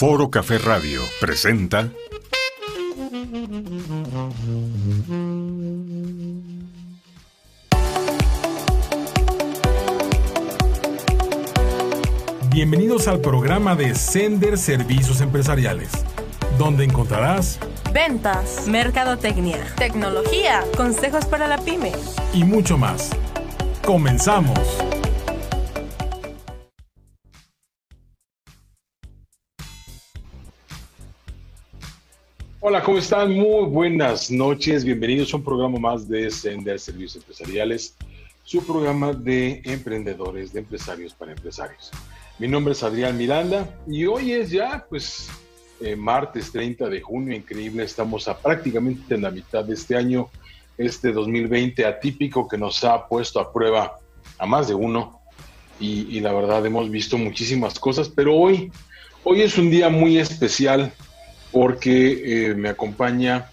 Foro Café Radio presenta Bienvenidos al programa de Sender Servicios Empresariales, donde encontrarás ventas, mercadotecnia, tecnología, consejos para la pyme y mucho más. Comenzamos. Hola, ¿cómo están? Muy buenas noches. Bienvenidos a un programa más de Sender Servicios Empresariales, su programa de emprendedores, de empresarios para empresarios. Mi nombre es Adrián Miranda y hoy es ya, pues, eh, martes 30 de junio, increíble. Estamos a prácticamente en la mitad de este año, este 2020 atípico que nos ha puesto a prueba a más de uno. Y, y la verdad hemos visto muchísimas cosas, pero hoy, hoy es un día muy especial porque eh, me acompaña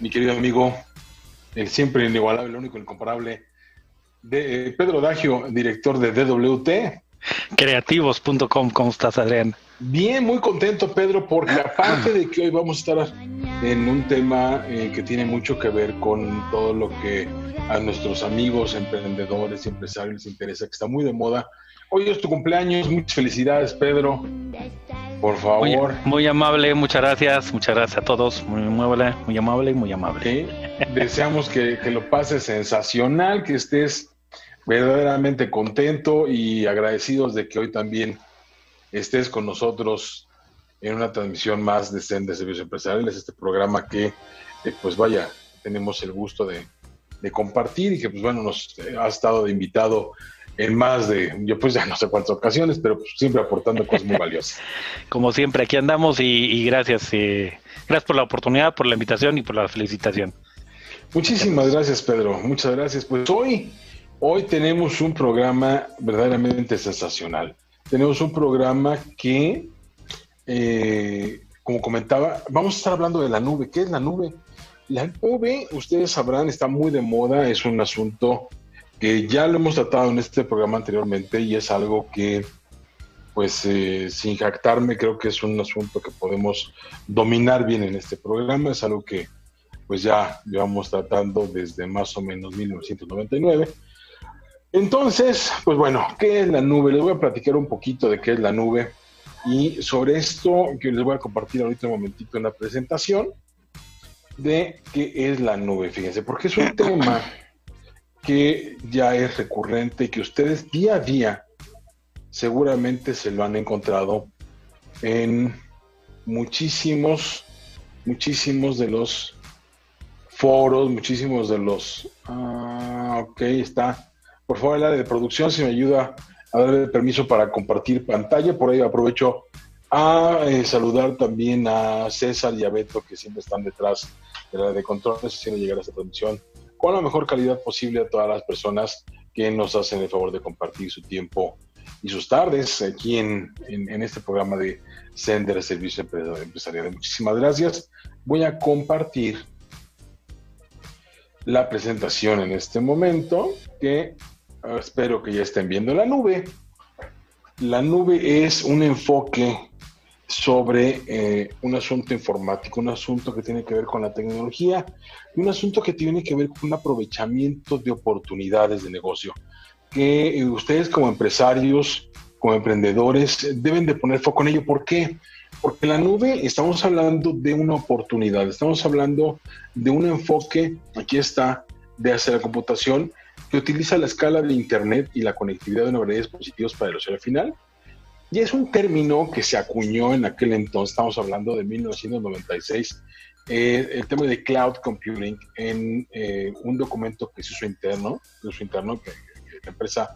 mi querido amigo, el siempre inigualable, el único incomparable, de, eh, Pedro Dagio, director de DWT. Creativos.com, ¿cómo estás, Adrián? Bien, muy contento, Pedro, porque aparte de que hoy vamos a estar en un tema eh, que tiene mucho que ver con todo lo que a nuestros amigos, emprendedores y empresarios les interesa, que está muy de moda. Hoy es tu cumpleaños, muchas felicidades, Pedro. Por favor. Muy, amable, muchas gracias, muchas gracias a todos. Muy amable, muy amable, muy amable. Deseamos que, que, lo pases sensacional, que estés verdaderamente contento y agradecidos de que hoy también estés con nosotros en una transmisión más de CEN de Servicios Empresariales, este programa que, eh, pues vaya, tenemos el gusto de, de, compartir y que, pues bueno, nos ha estado de invitado en más de, yo pues ya no sé cuántas ocasiones, pero pues siempre aportando cosas muy valiosas. Como siempre, aquí andamos y, gracias, eh, gracias por la oportunidad, por la invitación y por la felicitación. Muchísimas gracias, Pedro, muchas gracias. Pues hoy, hoy tenemos un programa verdaderamente sensacional. Tenemos un programa que, eh, como comentaba, vamos a estar hablando de la nube. ¿Qué es la nube? La nube, ustedes sabrán, está muy de moda, es un asunto que ya lo hemos tratado en este programa anteriormente y es algo que, pues eh, sin jactarme, creo que es un asunto que podemos dominar bien en este programa, es algo que pues ya llevamos tratando desde más o menos 1999. Entonces, pues bueno, ¿qué es la nube? Les voy a platicar un poquito de qué es la nube y sobre esto que les voy a compartir ahorita un momentito en la presentación de qué es la nube, fíjense, porque es un tema que ya es recurrente y que ustedes día a día seguramente se lo han encontrado en muchísimos, muchísimos de los foros, muchísimos de los... Ah, ok, está. Por favor, área de producción, si me ayuda a darle permiso para compartir pantalla, por ahí aprovecho a eh, saludar también a César y a Beto, que siempre están detrás de la de control, haciendo llegar a esta transmisión con la mejor calidad posible a todas las personas que nos hacen el favor de compartir su tiempo y sus tardes aquí en, este programa de Sender Servicio Empresarial. Muchísimas gracias. Voy a compartir la presentación en este momento, que ah, espero que ya estén viendo la nube. La nube es un enfoque sobre eh, un asunto informático, un asunto que tiene que ver con la tecnología y un asunto que tiene que ver con un aprovechamiento de oportunidades de negocio, que eh, ustedes como empresarios, como emprendedores, deben de poner foco en ello. ¿Por qué? Porque la nube estamos hablando de una oportunidad, estamos hablando de un enfoque, aquí está, de hacer la computación que utiliza la escala de Internet y la conectividad de una variedad de dispositivos para el usuario final y es un término que se acuñó en aquel entonces, estamos hablando de 1996, eh, el tema de cloud computing en eh, un documento que se hizo interno, que hizo interno, que, la empresa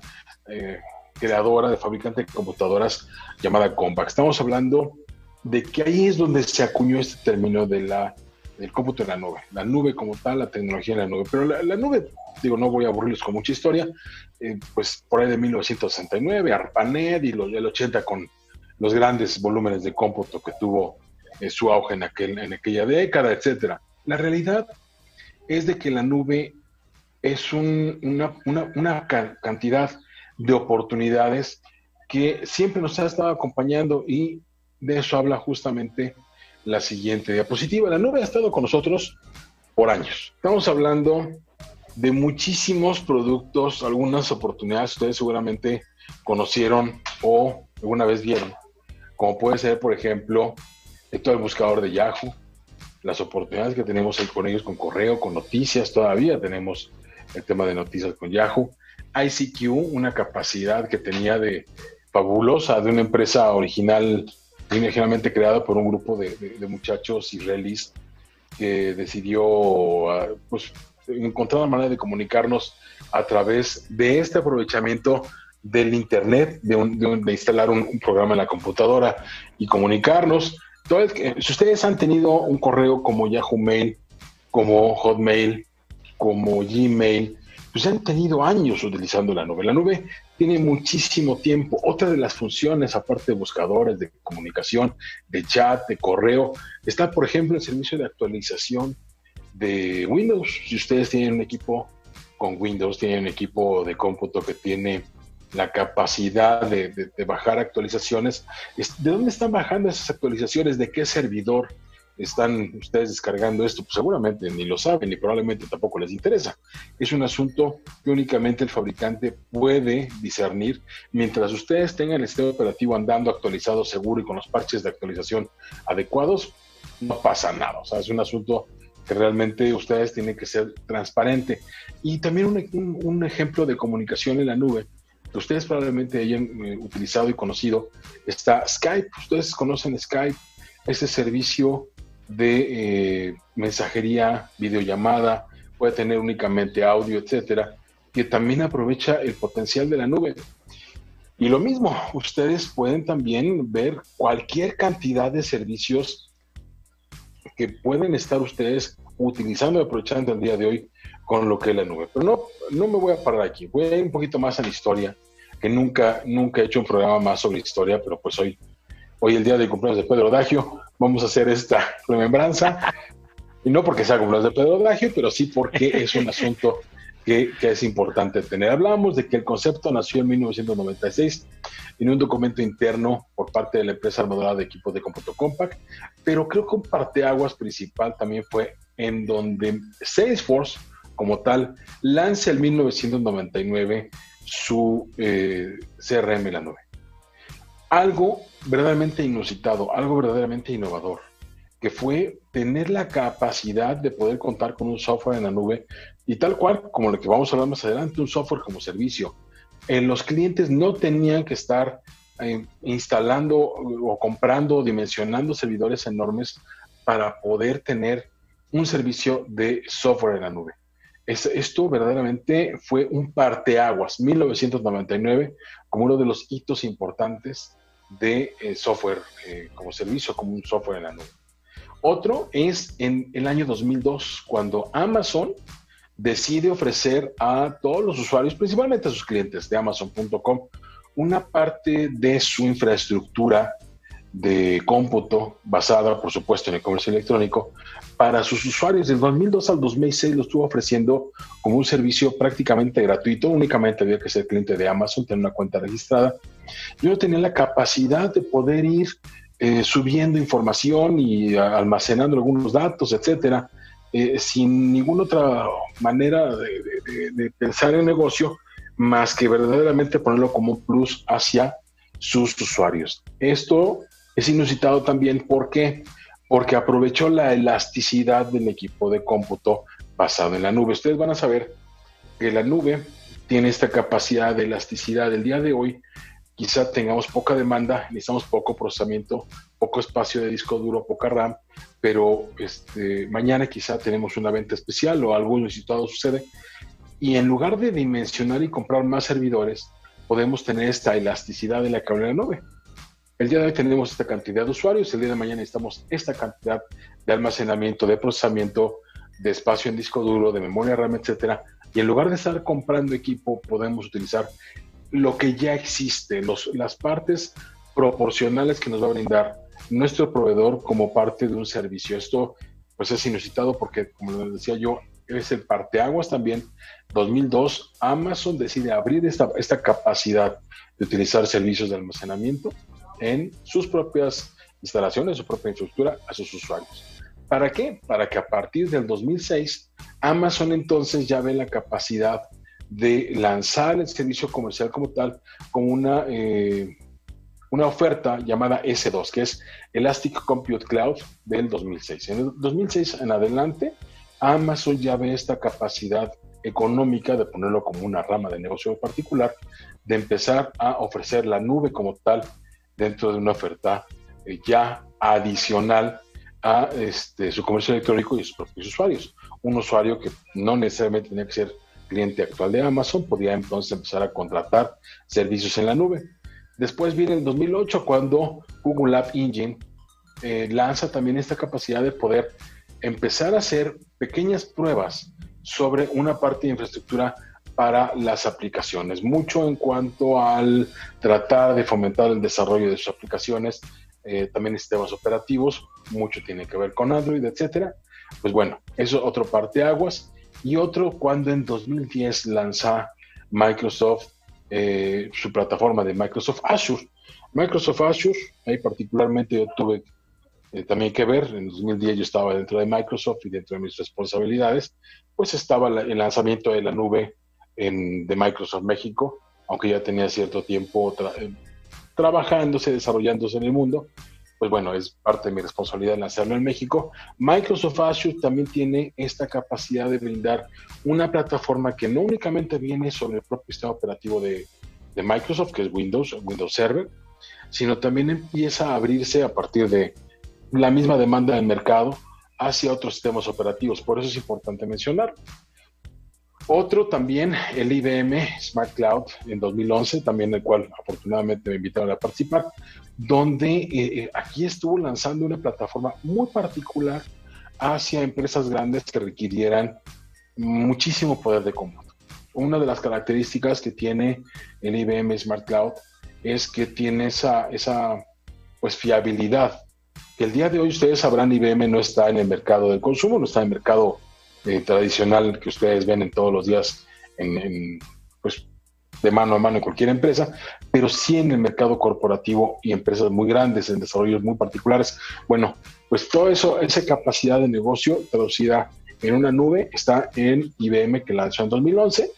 eh, creadora de fabricante de computadoras llamada Compaq. Estamos hablando de que ahí es donde se acuñó este término de la, del cómputo en la nube, la nube como tal, la tecnología en la nube. Pero la, nube, digo, no voy a aburrirlos con mucha historia, eh, pues por ahí de 1969, ARPANET y los del 80 con los grandes volúmenes de cómputo que tuvo eh, su auge en, aquel, en aquella década, etcétera. La realidad es de que la nube es una, cantidad de oportunidades que siempre nos ha estado acompañando y de eso habla justamente la siguiente diapositiva. La nube ha estado con nosotros por años. Estamos hablando de muchísimos productos, algunas oportunidades ustedes seguramente conocieron o alguna vez vieron, como puede ser, por ejemplo, todo el buscador de Yahoo, las oportunidades que tenemos ahí con ellos, con correo, con noticias, todavía tenemos el tema de noticias con Yahoo, ICQ, una capacidad que tenía de fabulosa de una empresa original, originalmente creada por un grupo de, muchachos israelíes que decidió ah, pues, encontrar una manera de comunicarnos a través de este aprovechamiento del Internet, de, instalar un, programa en la computadora y comunicarnos. si ustedes han tenido un correo como Yahoo Mail, como Hotmail, como Gmail, pues han tenido años utilizando la nube. La nube tiene muchísimo tiempo. Otra de las funciones, aparte de buscadores, de comunicación, de chat, de correo, está, por ejemplo, el servicio de actualización de Windows. Si ustedes tienen un equipo con Windows, tienen un equipo de cómputo que tiene la capacidad de, bajar actualizaciones. ¿De dónde están bajando esas actualizaciones? ¿De qué servidor están ustedes descargando esto? Pues seguramente ni lo saben y probablemente tampoco les interesa. Es un asunto que únicamente el fabricante puede discernir. Mientras ustedes tengan el sistema operativo andando actualizado, seguro y con los parches de actualización adecuados, no pasa nada. O sea, es un asunto que realmente ustedes tienen que ser transparente. Y también un, un ejemplo de comunicación en la nube ustedes probablemente hayan eh, utilizado y conocido, está Skype. Ustedes conocen Skype, ese servicio de eh, mensajería, videollamada, puede tener únicamente audio, etcétera, que también aprovecha el potencial de la nube. Y lo mismo, ustedes pueden también ver cualquier cantidad de servicios que pueden estar ustedes utilizando y aprovechando el día de hoy con lo que es la nube. Pero no, no me voy a parar aquí, voy a ir un poquito más a la historia, que nunca, nunca he hecho un programa más sobre historia, pero pues hoy, hoy el día de cumpleaños de Pedro Dagio, vamos a hacer esta remembranza. Y no porque sea cumpleaños de Pedro Dagio, pero sí porque es un asunto que, es importante tener. Hablamos de que el concepto nació en 1996 en un documento interno por parte de la empresa armadora de equipos de cómputo Compact, pero creo que un parteaguas principal también fue en donde Salesforce como tal, lanza en 1999 su eh, CRM la nube. Algo verdaderamente inusitado, algo verdaderamente innovador, que fue tener la capacidad de poder contar con un software en la nube y tal cual, como lo que vamos a hablar más adelante, un software como servicio. En los clientes no tenían que estar eh, instalando o comprando dimensionando servidores enormes para poder tener un servicio de software en la nube esto verdaderamente fue un parteaguas, 1999, como uno de los hitos importantes de eh, software eh, como servicio, como un software en la nube. Otro es en el año 2002, cuando Amazon decide ofrecer a todos los usuarios, principalmente a sus clientes de amazon.com, una parte de su infraestructura de cómputo basada, por supuesto, en el comercio electrónico, para sus usuarios. Del 2002 al 2006 lo estuvo ofreciendo como un servicio prácticamente gratuito. Únicamente había que ser cliente de Amazon, tener una cuenta registrada. Yo tenía la capacidad de poder ir eh, subiendo información y almacenando algunos datos, etcétera, eh, sin ninguna otra manera de, de pensar el negocio más que verdaderamente ponerlo como un plus hacia sus usuarios. Esto es inusitado también, ¿por qué? Porque aprovechó la elasticidad del equipo de cómputo basado en la nube. Ustedes van a saber que la nube tiene esta capacidad de elasticidad. El día de hoy quizá tengamos poca demanda, necesitamos poco procesamiento, poco espacio de disco duro, poca RAM, pero este, mañana quizá tenemos una venta especial o algo inusitado sucede. Y en lugar de dimensionar y comprar más servidores, podemos tener esta elasticidad de la cable de la nube. El día de hoy tenemos esta cantidad de usuarios, el día de mañana necesitamos esta cantidad de almacenamiento, de procesamiento, de espacio en disco duro, de memoria RAM, etcétera. Y en lugar de estar comprando equipo, podemos utilizar lo que ya existe, las partes proporcionales que nos va a brindar nuestro proveedor como parte de un servicio. Esto pues es inusitado porque, como les decía yo, es el parteaguas también. 2002, Amazon decide abrir esta, esta capacidad de utilizar servicios de almacenamiento en sus propias instalaciones, su propia infraestructura a sus usuarios. ¿Para qué? Para que a partir del 2006 Amazon entonces ya ve la capacidad de lanzar el servicio comercial como tal, como una, eh, una oferta llamada S2, que es Elastic Compute Cloud del 2006. En el 2006 en adelante, Amazon ya ve esta capacidad económica, de ponerlo como una rama de negocio particular, de empezar a ofrecer la nube como tal dentro de una oferta eh, ya adicional a este, su comercio electrónico y sus propios usuarios. Un usuario que no necesariamente tenía que ser cliente actual de Amazon podía entonces empezar a contratar servicios en la nube. Después viene el 2008 cuando Google App Engine eh, lanza también esta capacidad de poder empezar a hacer pequeñas pruebas sobre una parte de infraestructura para las aplicaciones, mucho en cuanto al tratar de fomentar el desarrollo de sus aplicaciones, eh, también sistemas operativos, mucho tiene que ver con Android, etcétera. Pues bueno, eso es otro parte aguas. Y otro cuando en 2010 lanza Microsoft eh, su plataforma de Microsoft Azure. Microsoft Azure, ahí particularmente yo tuve eh, también que ver, en 2010 yo estaba dentro de Microsoft y dentro de mis responsabilidades, pues estaba el lanzamiento de la nube en, de Microsoft México, aunque ya tenía cierto tiempo eh, trabajándose, desarrollándose en el mundo, pues bueno, es parte de mi responsabilidad lanzarlo en México. Microsoft Azure también tiene esta capacidad de brindar una plataforma que no únicamente viene sobre el propio sistema operativo de, de Microsoft, que es Windows, Windows Server, sino también empieza a abrirse a partir de la misma demanda del mercado hacia otros sistemas operativos. Por eso es importante mencionar. Otro también, el IBM Smart Cloud en 2011, también el cual afortunadamente me invitaron a participar, donde eh, eh, aquí estuvo lanzando una plataforma muy particular hacia empresas grandes que requirieran muchísimo poder de cómputo. Una de las características que tiene el IBM Smart Cloud es que tiene esa, esa pues, fiabilidad. Que el día de hoy ustedes sabrán, IBM no está en el mercado del consumo, no está en el mercado eh, tradicional que ustedes ven en todos los días en, pues, de mano a mano en cualquier empresa, pero sí en el mercado corporativo y empresas muy grandes, en desarrollos muy particulares. Bueno, pues todo eso, esa capacidad de negocio traducida en una nube está en IBM que lanzó en 2011,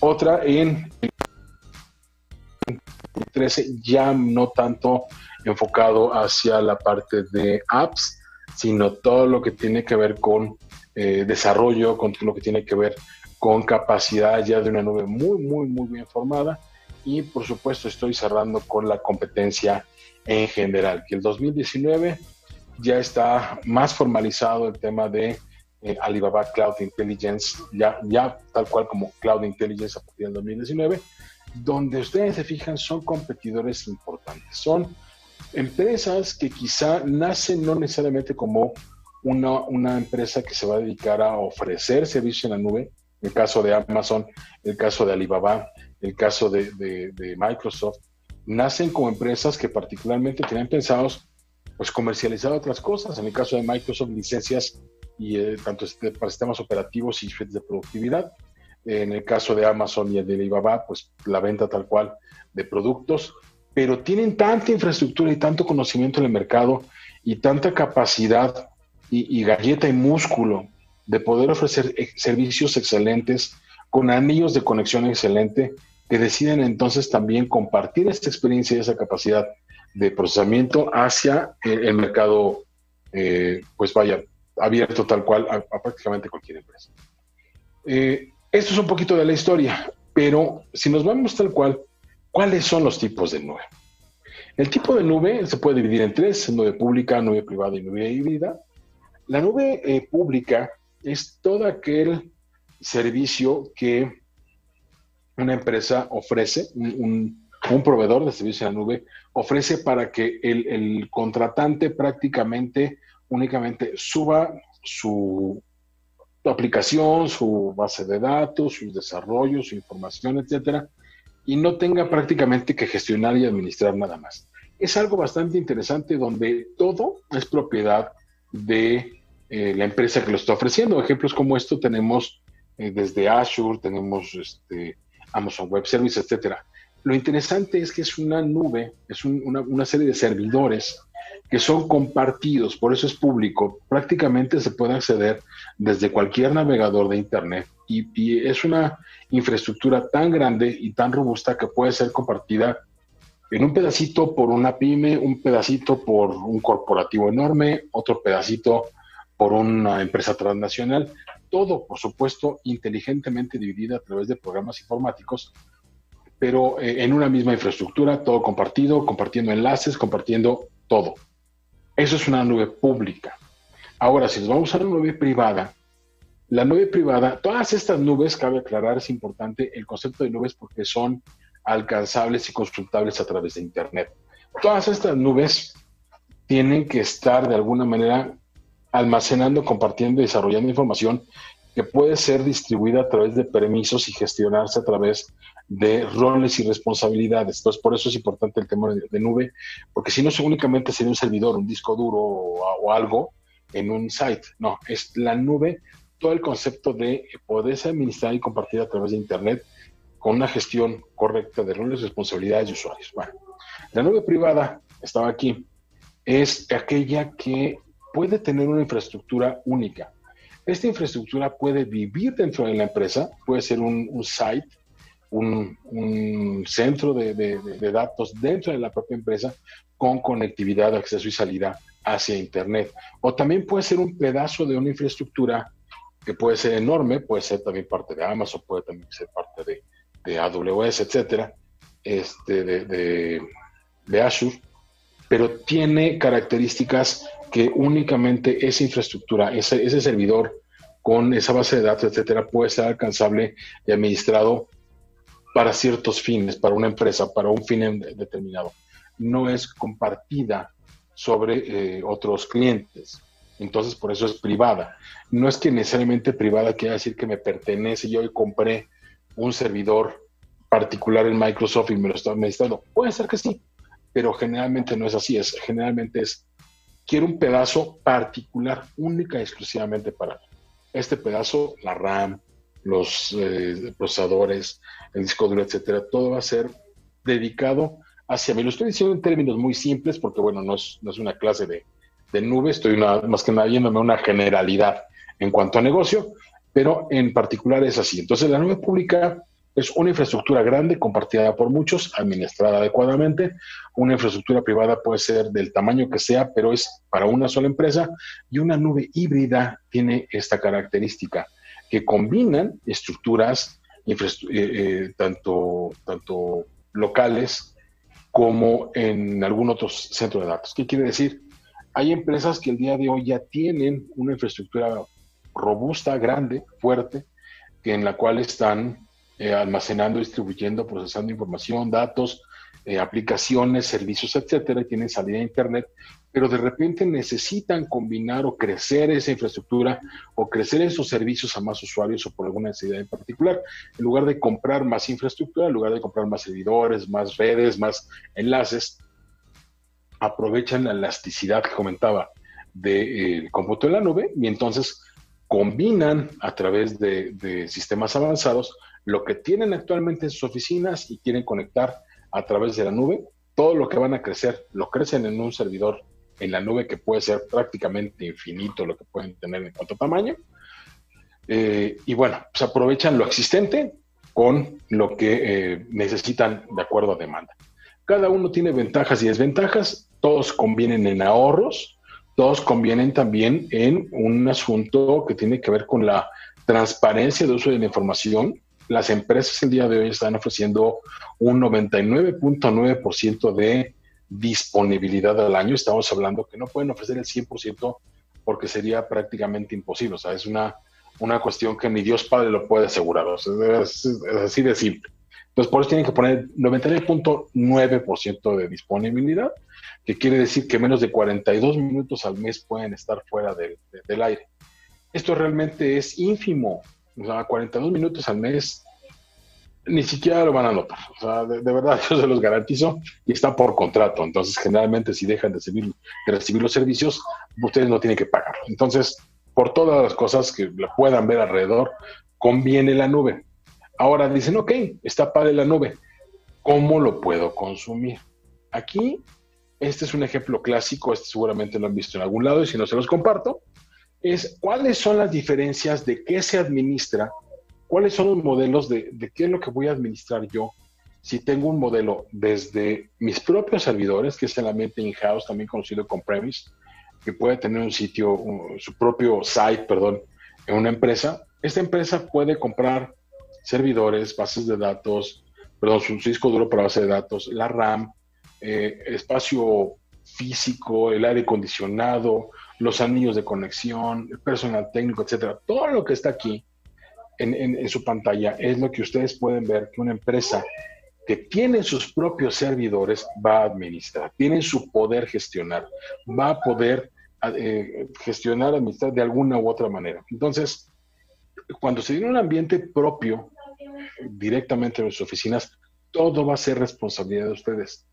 otra en 2013 ya no tanto enfocado hacia la parte de apps, sino todo lo que tiene que ver con eh, desarrollo, con lo que tiene que ver con capacidad ya de una nube muy, muy, muy bien formada. Y por supuesto estoy cerrando con la competencia en general, que el 2019 ya está más formalizado el tema de eh, Alibaba Cloud Intelligence, ya, ya tal cual como Cloud Intelligence a partir del 2019, donde ustedes se fijan son competidores importantes, son empresas que quizá nacen no necesariamente como una, empresa que se va a dedicar a ofrecer servicios en la nube, el caso de Amazon, el caso de Alibaba, el caso de, Microsoft, nacen como empresas que particularmente tienen pensados pues comercializar otras cosas. En el caso de Microsoft, licencias y eh, tanto este, para sistemas operativos y de productividad. En el caso de Amazon y el de Alibaba, pues la venta tal cual de productos, pero tienen tanta infraestructura y tanto conocimiento en el mercado y tanta capacidad y, galleta y músculo de poder ofrecer servicios excelentes con anillos de conexión excelente que deciden entonces también compartir esta experiencia y esa capacidad de procesamiento hacia el, mercado, eh, pues vaya, abierto tal cual a, prácticamente cualquier empresa. Eh, esto es un poquito de la historia, pero si nos vamos tal cual, ¿cuáles son los tipos de nube? El tipo de nube se puede dividir en tres, nube pública, nube privada y nube híbrida. La nube eh, pública es todo aquel servicio que una empresa ofrece, un, proveedor de servicio en la nube ofrece para que el, contratante prácticamente únicamente suba su, aplicación, su base de datos, sus desarrollos, su información, etcétera, y no tenga prácticamente que gestionar y administrar nada más. Es algo bastante interesante donde todo es propiedad de eh, la empresa que lo está ofreciendo. Ejemplos como esto tenemos eh, desde Azure, tenemos este, Amazon Web Service, etcétera. Lo interesante es que es una nube, es una, serie de servidores que son compartidos, por eso es público. Prácticamente se puede acceder desde cualquier navegador de Internet y, y es una infraestructura tan grande y tan robusta que puede ser compartida en un pedacito por una pyme, un pedacito por un corporativo enorme, otro pedacito por una empresa transnacional, todo, por supuesto, inteligentemente dividida a través de programas informáticos, pero eh, en una misma infraestructura, todo compartido, compartiendo enlaces, compartiendo todo. Eso es una nube pública. Ahora, si nos vamos a una nube privada, la nube privada, todas estas nubes, cabe aclarar, es importante el concepto de nubes porque son alcanzables y consultables a través de Internet. Todas estas nubes tienen que estar de alguna manera almacenando, compartiendo y desarrollando información que puede ser distribuida a través de permisos y gestionarse a través de roles y responsabilidades. Entonces, por eso es importante el tema de, nube, porque si no, únicamente sería un servidor, un disco duro o, algo en un site. No, es la nube, todo el concepto de poderse administrar y compartir a través de Internet con una gestión correcta de roles, responsabilidades de usuarios. Bueno, la nube privada, estaba aquí, es aquella que puede tener una infraestructura única. Esta infraestructura puede vivir dentro de la empresa, puede ser un, site, un, centro de, datos dentro de la propia empresa con conectividad, acceso y salida hacia Internet. O también puede ser un pedazo de una infraestructura que puede ser enorme, puede ser también parte de Amazon, puede también ser parte de, AWS, etcétera, este, de, de Azure, pero tiene características que únicamente esa infraestructura, ese, ese servidor con esa base de datos, etcétera, puede ser alcanzable y administrado para ciertos fines, para una empresa, para un fin determinado. No es compartida sobre eh, otros clientes. Entonces, por eso es privada. No es que necesariamente privada quiera decir que me pertenece. Yo hoy compré un servidor particular en Microsoft y me lo estoy administrando. Puede ser que sí, pero generalmente no es así. Es, generalmente es, quiero un pedazo particular, única y exclusivamente para mí. Este pedazo, la RAM, los eh, procesadores, el disco duro, etcétera, todo va a ser dedicado hacia mí. Lo estoy diciendo en términos muy simples porque, bueno, no es, no es una clase de, de nube, estoy más que nada viéndome una generalidad en cuanto a negocio, pero en particular es así. Entonces, la nube pública es una infraestructura grande compartida por muchos, administrada adecuadamente. Una infraestructura privada puede ser del tamaño que sea, pero es para una sola empresa. Y una nube híbrida tiene esta característica que combinan estructuras eh, eh, tanto, tanto locales como en algún otro centro de datos. ¿Qué quiere decir? Hay empresas que el día de hoy ya tienen una infraestructura robusta, grande, fuerte, en la cual están eh, almacenando, distribuyendo, procesando información, datos, aplicaciones, servicios, etcétera, y tienen salida a Internet, pero de repente necesitan combinar o crecer esa infraestructura o crecer esos servicios a más usuarios o por alguna necesidad en particular. En lugar de comprar más infraestructura, en lugar de comprar más servidores, más redes, más enlaces, aprovechan la elasticidad que comentaba del cómputo en la nube y entonces combinan a través de, sistemas avanzados lo que tienen actualmente en sus oficinas y quieren conectar a través de la nube. Todo lo que van a crecer lo crecen en un servidor en la nube que puede ser prácticamente infinito lo que pueden tener en cuanto a tamaño. Eh, y bueno, pues aprovechan lo existente con lo que eh, necesitan de acuerdo a demanda. Cada uno tiene ventajas y desventajas, todos convienen en ahorros, todos convienen también en un asunto que tiene que ver con la transparencia de uso de la información. Las empresas el día de hoy están ofreciendo un 99.9% de disponibilidad al año. Estamos hablando que no pueden ofrecer el 100% porque sería prácticamente imposible. O sea, es una, una cuestión que ni Dios Padre lo puede asegurar. es, así de simple. Entonces, por eso tienen que poner 99.9% de disponibilidad, que quiere decir que menos de 42 minutos al mes pueden estar fuera del, del aire. Esto realmente es ínfimo. O sea, 42 minutos al mes ni siquiera lo van a notar. O sea, de, verdad, yo se los garantizo y está por contrato. Entonces, generalmente, si dejan de recibir, de recibir los servicios, ustedes no tienen que pagar. Entonces, por todas las cosas que puedan ver alrededor, conviene la nube. Ahora dicen, ok, está padre la nube. ¿Cómo lo puedo consumir? Aquí Este es un ejemplo clásico, este seguramente lo han visto en algún lado y si no se los comparto, es cuáles son las diferencias de qué se administra, cuáles son los modelos de, qué es lo que voy a administrar yo si tengo un modelo desde mis propios servidores, que es el ambiente in-house, también conocido como premise, que puede tener un sitio, su propio site, perdón, en una empresa, esta empresa puede comprar servidores, bases de datos, perdón, su disco duro para base de datos, la RAM, eh, espacio físico, el aire acondicionado, los anillos de conexión, el personal técnico, etcétera. Todo lo que está aquí en, su pantalla es lo que ustedes pueden ver que una empresa que tiene sus propios servidores va a administrar, tiene su poder gestionar, va a poder eh, gestionar, administrar de alguna u otra manera. Entonces, cuando se tiene un ambiente propio directamente en sus oficinas, todo va a ser responsabilidad de ustedes.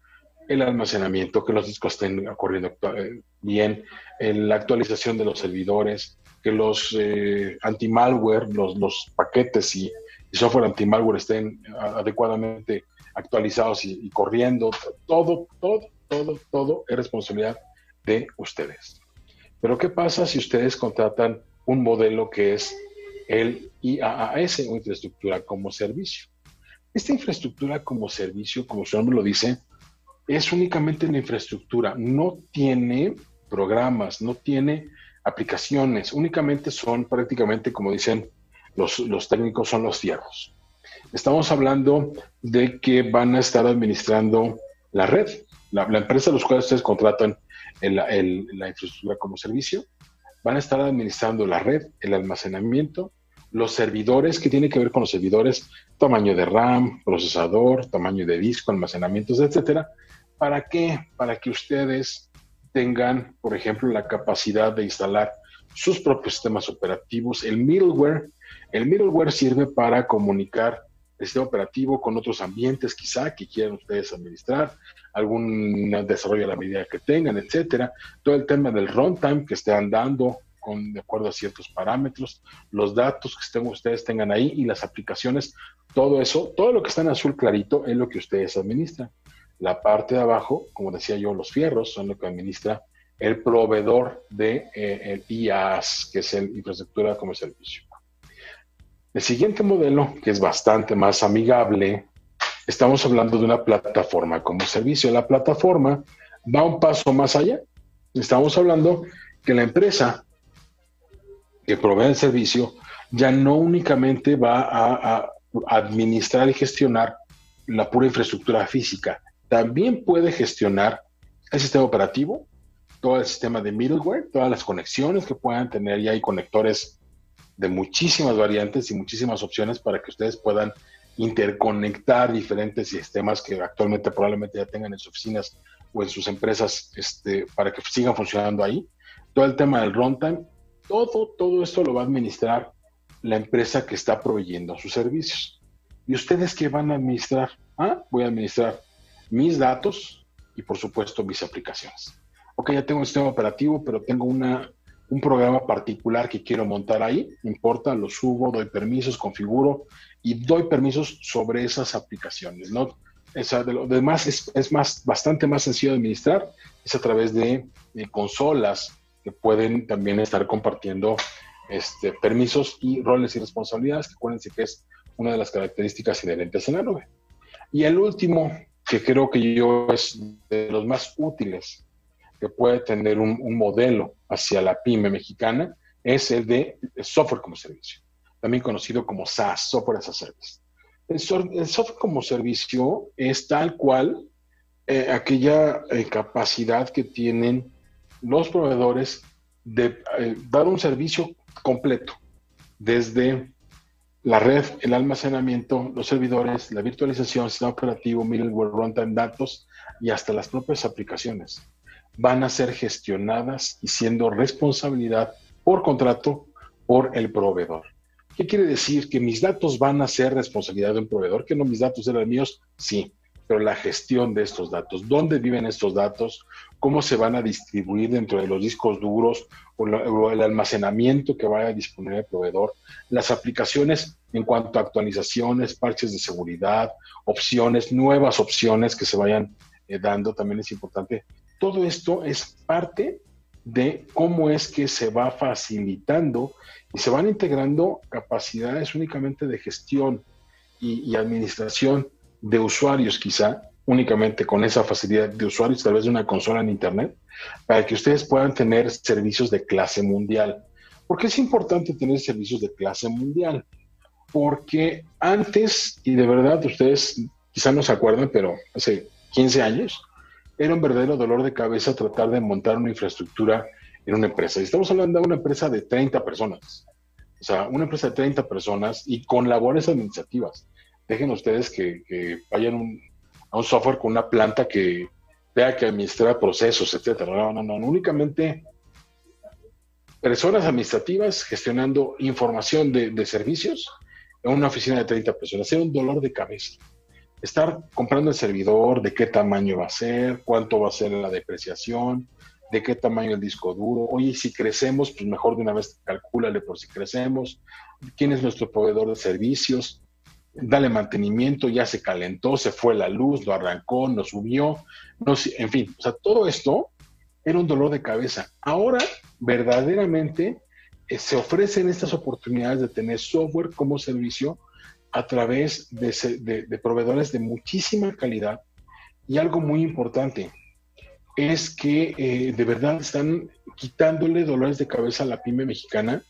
El almacenamiento, que los discos estén corriendo eh, bien, la actualización de los servidores, que los eh, anti-malware, los, los, paquetes y, software anti-malware estén adecuadamente actualizados y, y, corriendo. Todo, todo, todo, todo es responsabilidad de ustedes. Pero ¿qué pasa si ustedes contratan un modelo que es el IaaS o infraestructura como servicio? Esta infraestructura como servicio, como su nombre lo dice, es únicamente una infraestructura, no tiene programas, no tiene aplicaciones, únicamente son prácticamente, como dicen los, los técnicos, son los fierros. Estamos hablando de que van a estar administrando la red, la, empresa a los cuales ustedes contratan la infraestructura como servicio, van a estar administrando la red, el almacenamiento, los servidores, que tiene que ver con los servidores, tamaño de RAM, procesador, tamaño de disco, almacenamientos, etcétera. ¿Para qué? Para que ustedes tengan, por ejemplo, la capacidad de instalar sus propios sistemas operativos, el middleware. El middleware sirve para comunicar el sistema operativo con otros ambientes quizá que quieran ustedes administrar, algún desarrollo a la medida que tengan, etcétera. Todo el tema del runtime que estén dando de acuerdo a ciertos parámetros, los datos que ustedes tengan ahí y las aplicaciones, todo eso, todo lo que está en azul clarito es lo que ustedes administran. La parte de abajo, como decía yo, los fierros son lo que administra el proveedor de eh, el IaaS, que es el infraestructura como servicio. El siguiente modelo, que es bastante más amigable, estamos hablando de una plataforma como servicio. La plataforma va un paso más allá. Estamos hablando que la empresa que provee el servicio ya no únicamente va a, a administrar y gestionar la pura infraestructura física, también puede gestionar el sistema operativo, todo el sistema de middleware, todas las conexiones que puedan tener. Ya hay conectores de muchísimas variantes y muchísimas opciones para que ustedes puedan interconectar diferentes sistemas que actualmente probablemente ya tengan en sus oficinas o en sus empresas este, para que sigan funcionando ahí. Todo el tema del runtime, todo, todo esto lo va a administrar la empresa que está proveyendo sus servicios. ¿Y ustedes qué van a administrar? Ah, voy a administrar mis datos y por supuesto mis aplicaciones. Ok, ya tengo un sistema operativo, pero tengo una un programa particular que quiero montar ahí, importa, lo subo, doy permisos, configuro y doy permisos sobre esas aplicaciones. ¿no? Esa de lo es, es, más, bastante más sencillo de administrar, es a través de, consolas que pueden también estar compartiendo este, permisos y roles y responsabilidades, que acuérdense que es una de las características inherentes en la nube. Y el último, que creo que yo es de los más útiles que puede tener un, modelo hacia la pyme mexicana es el de software como servicio, también conocido como SaaS, Software as a Service. El, software como servicio es tal cual eh, aquella eh, capacidad que tienen los proveedores de eh, dar un servicio completo, desde la red, el almacenamiento, los servidores, la virtualización, sistema operativo, middleware, runtime, datos y hasta las propias aplicaciones van a ser gestionadas y siendo responsabilidad por contrato por el proveedor. ¿Qué quiere decir? Que mis datos van a ser responsabilidad de un proveedor, que no mis datos eran míos, sí, pero la gestión de estos datos, dónde viven estos datos, cómo se van a distribuir dentro de los discos duros o, el almacenamiento que vaya a disponer el proveedor, las aplicaciones en cuanto a actualizaciones, parches de seguridad, opciones, nuevas opciones que se vayan eh, dando, también es importante. Todo esto es parte de cómo es que se va facilitando y se van integrando capacidades únicamente de gestión y, administración de usuarios quizá, únicamente con esa facilidad de usuarios, tal vez de una consola en Internet, para que ustedes puedan tener servicios de clase mundial. ¿Por qué es importante tener servicios de clase mundial? Porque antes, y de verdad ustedes quizá no se acuerdan, pero hace 15 años, era un verdadero dolor de cabeza tratar de montar una infraestructura en una empresa. Y estamos hablando de una empresa de 30 personas. O sea, una empresa de 30 personas y con labores administrativas. Dejen ustedes que, vayan a un software con una planta que tenga que administrar procesos, etcétera. No, no, no. Únicamente personas administrativas gestionando información de, servicios en una oficina de 30 personas. Era un dolor de cabeza estar comprando el servidor, de qué tamaño va a ser, cuánto va a ser la depreciación, de qué tamaño el disco duro. Oye, si crecemos, pues mejor de una vez calcúlale por si crecemos. ¿Quién es nuestro proveedor de servicios? Dale mantenimiento, ya se calentó, se fue la luz, lo arrancó, no subió, no, en fin, o sea, todo esto era un dolor de cabeza. Ahora, verdaderamente, eh, se ofrecen estas oportunidades de tener software como servicio a través de, proveedores de muchísima calidad y algo muy importante es que eh, de verdad están quitándole dolores de cabeza a la pyme mexicana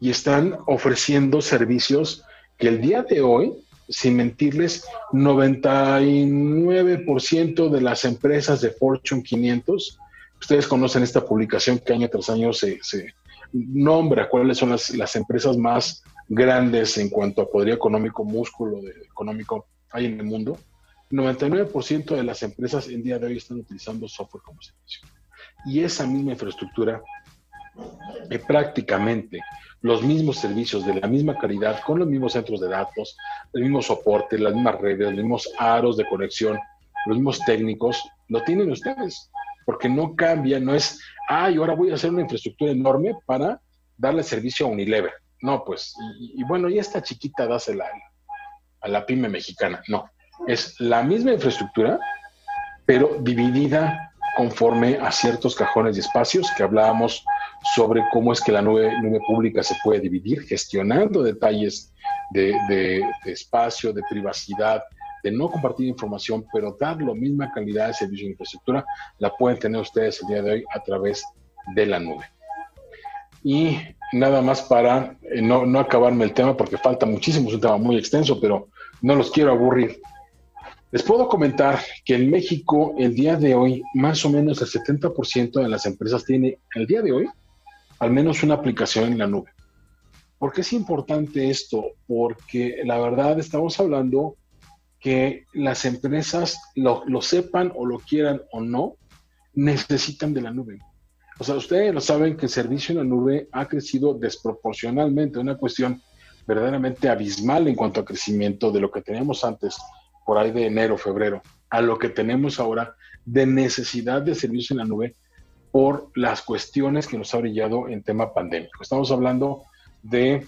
y están ofreciendo servicios que el día de hoy, sin mentirles, 99% de las empresas de Fortune 500, ustedes conocen esta publicación que año tras año se, nombra cuáles son las, las empresas más grandes en cuanto a poder económico, músculo económico hay en el mundo, 99% de las empresas en día de hoy están utilizando software como servicio. Y esa misma infraestructura, prácticamente los mismos servicios de la misma calidad, con los mismos centros de datos, el mismo soporte, las mismas redes, los mismos aros de conexión, los mismos técnicos, lo tienen ustedes, porque no cambia, no es, ay, ahora voy a hacer una infraestructura enorme para darle servicio a Unilever no, pues, y, bueno, y esta chiquita dásela a la pyme mexicana. No, es la misma infraestructura, pero dividida conforme a ciertos cajones y espacios que hablábamos sobre cómo es que la nube, pública se puede dividir, gestionando detalles de, espacio, de privacidad, de no compartir información, pero dar la misma calidad de servicio de infraestructura, la pueden tener ustedes el día de hoy a través de la nube. Y nada más para eh, no, acabarme el tema porque falta muchísimo, es un tema muy extenso, pero no los quiero aburrir. Les puedo comentar que en México el día de hoy más o menos el 70% de las empresas tiene el día de hoy al menos una aplicación en la nube. ¿Por qué es importante esto? Porque la verdad estamos hablando que las empresas lo, lo sepan o lo quieran o no, necesitan de la nube. O sea, ustedes lo saben que el servicio en la nube ha crecido desproporcionalmente, una cuestión verdaderamente abismal en cuanto a crecimiento de lo que teníamos antes, por ahí de enero, febrero, a lo que tenemos ahora de necesidad de servicio en la nube por las cuestiones que nos ha brillado en tema pandémico. Estamos hablando de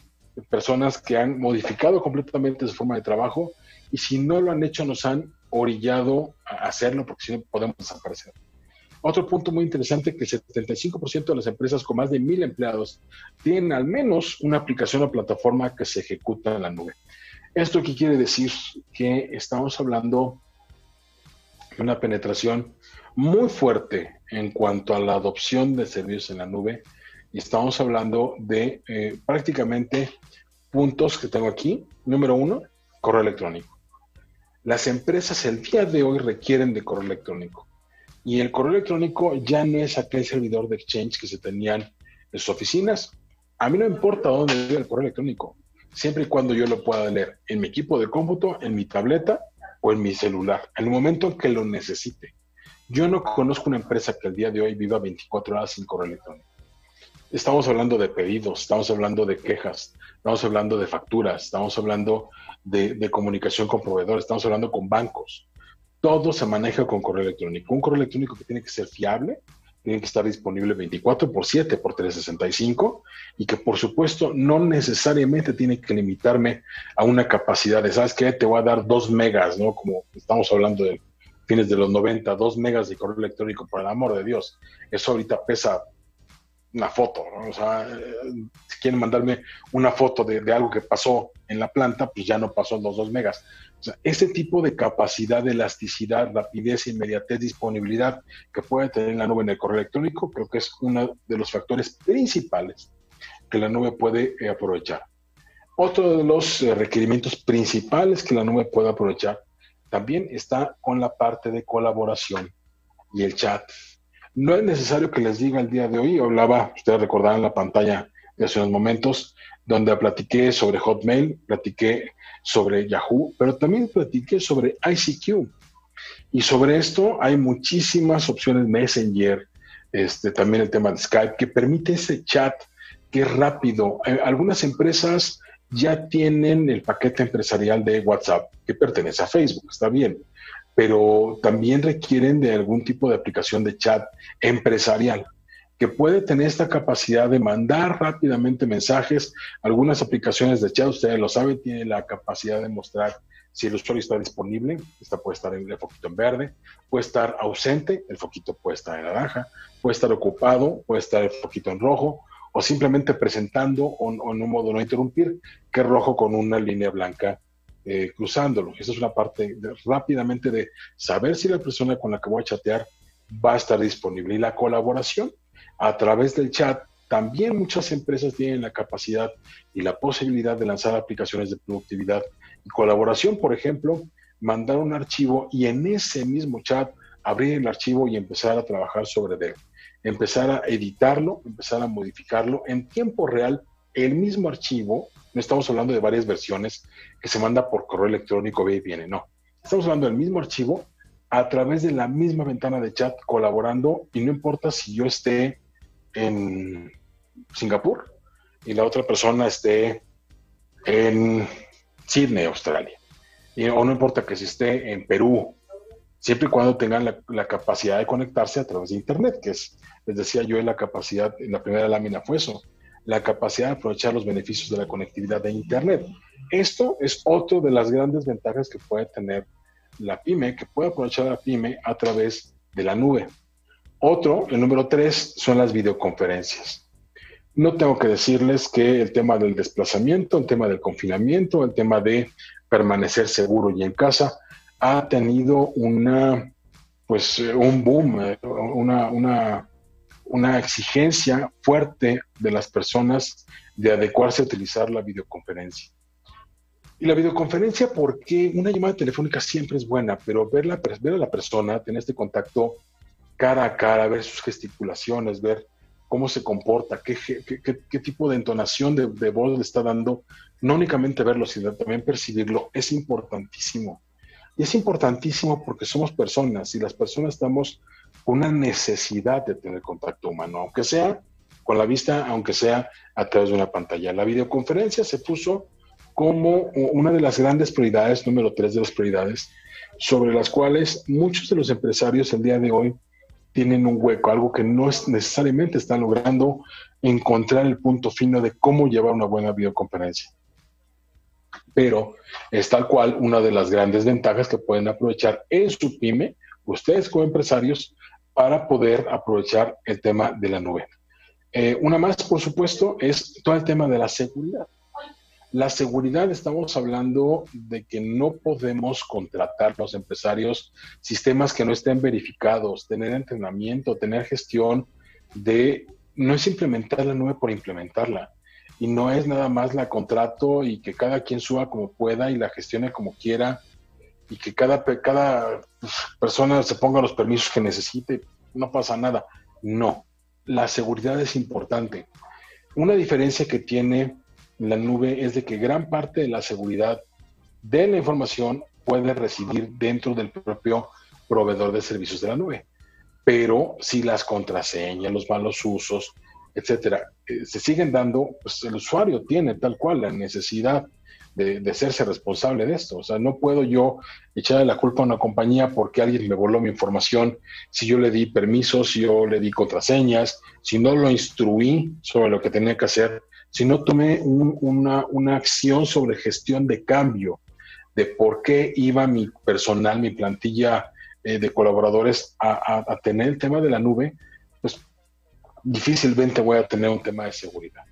personas que han modificado completamente su forma de trabajo y si no lo han hecho nos han orillado a hacerlo porque si no podemos desaparecer. Otro punto muy interesante que el 75% de las empresas con más de mil empleados tienen al menos una aplicación o plataforma que se ejecuta en la nube. ¿Esto qué quiere decir? Que estamos hablando de una penetración muy fuerte en cuanto a la adopción de servicios en la nube y estamos hablando de eh, prácticamente puntos que tengo aquí. Número uno, correo electrónico. Las empresas el día de hoy requieren de correo electrónico. Y el correo electrónico ya no es aquel servidor de Exchange que se tenían en sus oficinas. A mí no importa dónde vive el correo electrónico, siempre y cuando yo lo pueda leer en mi equipo de cómputo, en mi tableta o en mi celular, en el momento en que lo necesite. Yo no conozco una empresa que el día de hoy viva 24 horas sin correo electrónico. Estamos hablando de pedidos, estamos hablando de quejas, estamos hablando de facturas, estamos hablando de, de comunicación con proveedores, estamos hablando con bancos todo se maneja con correo electrónico. Un correo electrónico que tiene que ser fiable, tiene que estar disponible 24 por 7 por 365 y que por supuesto no necesariamente tiene que limitarme a una capacidad de, ¿sabes qué? Te voy a dar 2 megas, ¿no? Como estamos hablando del fines de los 90, 2 megas de correo electrónico, por el amor de Dios. Eso ahorita pesa una foto, O sea, eh, si quieren mandarme una foto de, algo que pasó en la planta, pues ya no pasó los 2 megas. O sea, ese tipo de capacidad, de elasticidad, rapidez, inmediatez, disponibilidad que puede tener la nube en el correo electrónico, creo que es uno de los factores principales que la nube puede eh, aprovechar. Otro de los eh, requerimientos principales que la nube puede aprovechar también está con la parte de colaboración y el chat. No es necesario que les diga el día de hoy, hablaba, ustedes recordarán la pantalla de hace unos momentos, donde platiqué sobre Hotmail, platiqué sobre Yahoo, pero también platiqué sobre ICQ. Y sobre esto hay muchísimas opciones Messenger, este, también el tema de Skype, que permite ese chat que es rápido. Eh, algunas empresas ya tienen el paquete empresarial de WhatsApp que pertenece a Facebook, está bien, pero también requieren de algún tipo de aplicación de chat empresarial que puede tener esta capacidad de mandar rápidamente mensajes. Algunas aplicaciones de chat, ustedes lo saben, tienen la capacidad de mostrar si el usuario está disponible, esta puede estar en el foquito en verde, puede estar ausente, el foquito puede estar en naranja, puede estar ocupado, puede estar el foquito en rojo, o simplemente presentando o, en un modo no interrumpir, que es rojo con una línea blanca eh, cruzándolo. Esa es una parte rápidamente de saber si la persona con la que voy a chatear va a estar disponible. Y la colaboración a través del chat, también muchas empresas tienen la capacidad y la posibilidad de lanzar aplicaciones de productividad y colaboración. Por ejemplo, mandar un archivo y en ese mismo chat abrir el archivo y empezar a trabajar sobre él empezar a editarlo, empezar a modificarlo en tiempo real, el mismo archivo, no estamos hablando de varias versiones que se manda por correo electrónico, ve y viene, no. Estamos hablando del mismo archivo a través de la misma ventana de chat colaborando y no importa si yo esté en Singapur y la otra persona esté en Sydney, Australia. Y, o no importa que si esté en Perú siempre y cuando tengan la, capacidad de conectarse a través de Internet, que es, les decía yo, la capacidad, en la primera lámina fue eso, la capacidad de aprovechar los beneficios de la conectividad de Internet. Esto es otro de las grandes ventajas que puede tener la pyme, que puede aprovechar la pyme a través de la nube. Otro, el número tres, son las videoconferencias. No tengo que decirles que el tema del desplazamiento, el tema del confinamiento, el tema de permanecer seguro y en casa, ha tenido una, pues, un boom, una, una, una exigencia fuerte de las personas de adecuarse a utilizar la videoconferencia. Y la videoconferencia, porque una llamada telefónica siempre es buena, pero ver, ver a la persona, tener este contacto cara a cara, ver sus gesticulaciones, ver cómo se comporta, qué, tipo de entonación de, de, voz le está dando, no únicamente verlo, sino también percibirlo, es importantísimo. Y es importantísimo porque somos personas y las personas estamos con una necesidad de tener contacto humano, aunque sea con la vista, aunque sea a través de una pantalla. La videoconferencia se puso como una de las grandes prioridades, número tres de las prioridades, sobre las cuales muchos de los empresarios el día de hoy tienen un hueco, algo que no es necesariamente están logrando encontrar el punto fino de cómo llevar una buena videoconferencia pero es tal cual una de las grandes ventajas que pueden aprovechar en su pyme, ustedes como empresarios, para poder aprovechar el tema de la nube. Eh, una más, por supuesto, es todo el tema de la seguridad. La seguridad, estamos hablando de que no podemos contratar los empresarios sistemas que no estén verificados, tener entrenamiento, tener gestión de, no es implementar la nube por implementarla y no es nada más la contrato y que cada quien suba como pueda y la gestione como quiera y que cada, cada pues, persona se ponga los permisos que necesite, no pasa nada. No, la seguridad es importante. Una diferencia que tiene la nube es de que gran parte de la seguridad de la información puede residir dentro del propio proveedor de servicios de la nube. Pero si las contraseñas, los malos usos, etcétera, eh, se siguen dando, pues el usuario tiene tal cual la necesidad de, de hacerse responsable de esto. O sea, no puedo yo echarle la culpa a una compañía porque alguien me voló mi información, si yo le di permisos, si yo le di contraseñas, si no lo instruí sobre lo que tenía que hacer, si no tomé una, una acción sobre gestión de cambio, de por qué iba mi personal, mi plantilla eh, de colaboradores a, a, tener el tema de la nube, pues difícilmente voy a tener un tema de seguridad.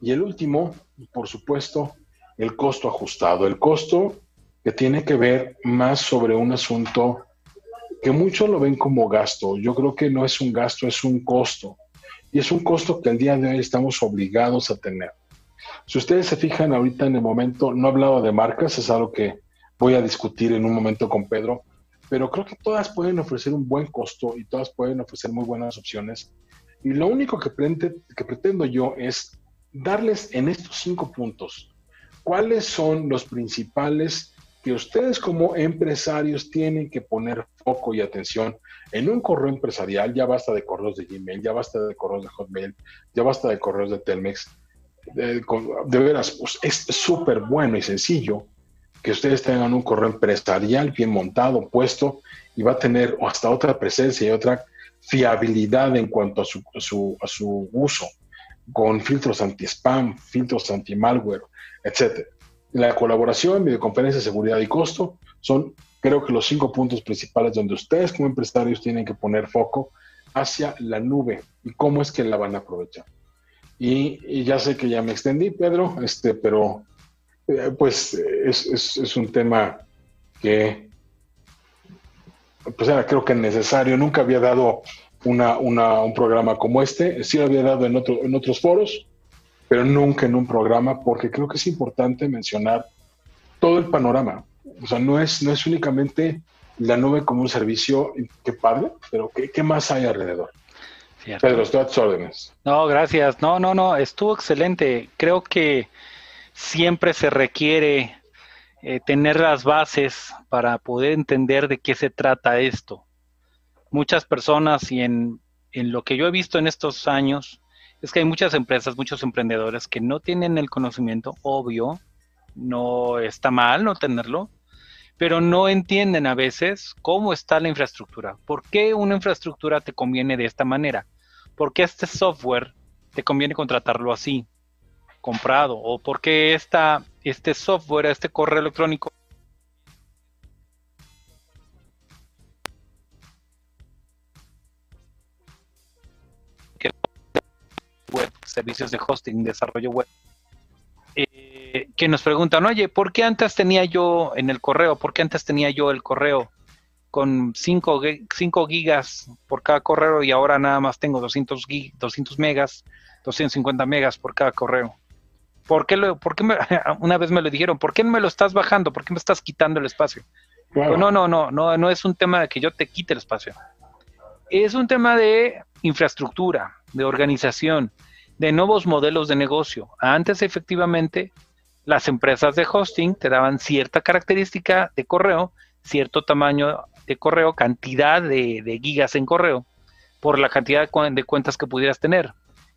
Y el último, por supuesto, el costo ajustado. El costo que tiene que ver más sobre un asunto que muchos lo ven como gasto. Yo creo que no es un gasto, es un costo. Y es un costo que al día de hoy estamos obligados a tener. Si ustedes se fijan ahorita en el momento, no he hablado de marcas, es algo que voy a discutir en un momento con Pedro, pero creo que todas pueden ofrecer un buen costo y todas pueden ofrecer muy buenas opciones. Y lo único que, que pretendo yo es darles en estos cinco puntos cuáles son los principales que ustedes como empresarios tienen que poner foco y atención en un correo empresarial. Ya basta de correos de Gmail, ya basta de correos de Hotmail, ya basta de correos de Telmex. De, veras, pues, es súper bueno y sencillo que ustedes tengan un correo empresarial bien montado, puesto, y va a tener hasta otra presencia y otra fiabilidad en cuanto a su, a su, uso, con filtros anti-spam, filtros anti-malware, etc. La colaboración, videoconferencia, seguridad y costo son, creo que, los cinco puntos principales donde ustedes como empresarios tienen que poner foco hacia la nube y cómo es que la van a aprovechar. Y, ya sé que ya me extendí, Pedro, este, pero eh, pues es, es, un tema que pues era creo que necesario. Nunca había dado una, una, un programa como este. Sí lo había dado en, otro, en otros foros, pero nunca en un programa porque creo que es importante mencionar todo el panorama. O sea, no es, no es únicamente la nube como un servicio, que padre, pero ¿qué, qué más hay alrededor? Pedro, estoy a tus órdenes. No, gracias. No, no, no, estuvo excelente. Creo que siempre se requiere eh, tener las bases para poder entender de qué se trata esto. Muchas personas y en, en lo que yo he visto en estos años es que hay muchas empresas, muchos emprendedores que no tienen el conocimiento, obvio, no está mal no tenerlo, pero no entienden a veces cómo está la infraestructura. ¿Por qué una infraestructura te conviene de esta manera? ¿Por qué este software te conviene contratarlo así? comprado o por qué esta, este software, este correo electrónico servicios de hosting, desarrollo web, eh, que nos preguntan, oye, ¿por qué antes tenía yo en el correo, por qué antes tenía yo el correo con 5 gigas por cada correo y ahora nada más tengo 200, 200 megas, 250 megas por cada correo? ¿Por qué, lo, por qué me, una vez me lo dijeron? ¿Por qué me lo estás bajando? ¿Por qué me estás quitando el espacio? No, no, no, no, no es un tema de que yo te quite el espacio. Es un tema de infraestructura, de organización, de nuevos modelos de negocio. Antes, efectivamente, las empresas de hosting te daban cierta característica de correo, cierto tamaño de correo, cantidad de, de gigas en correo, por la cantidad de cuentas que pudieras tener.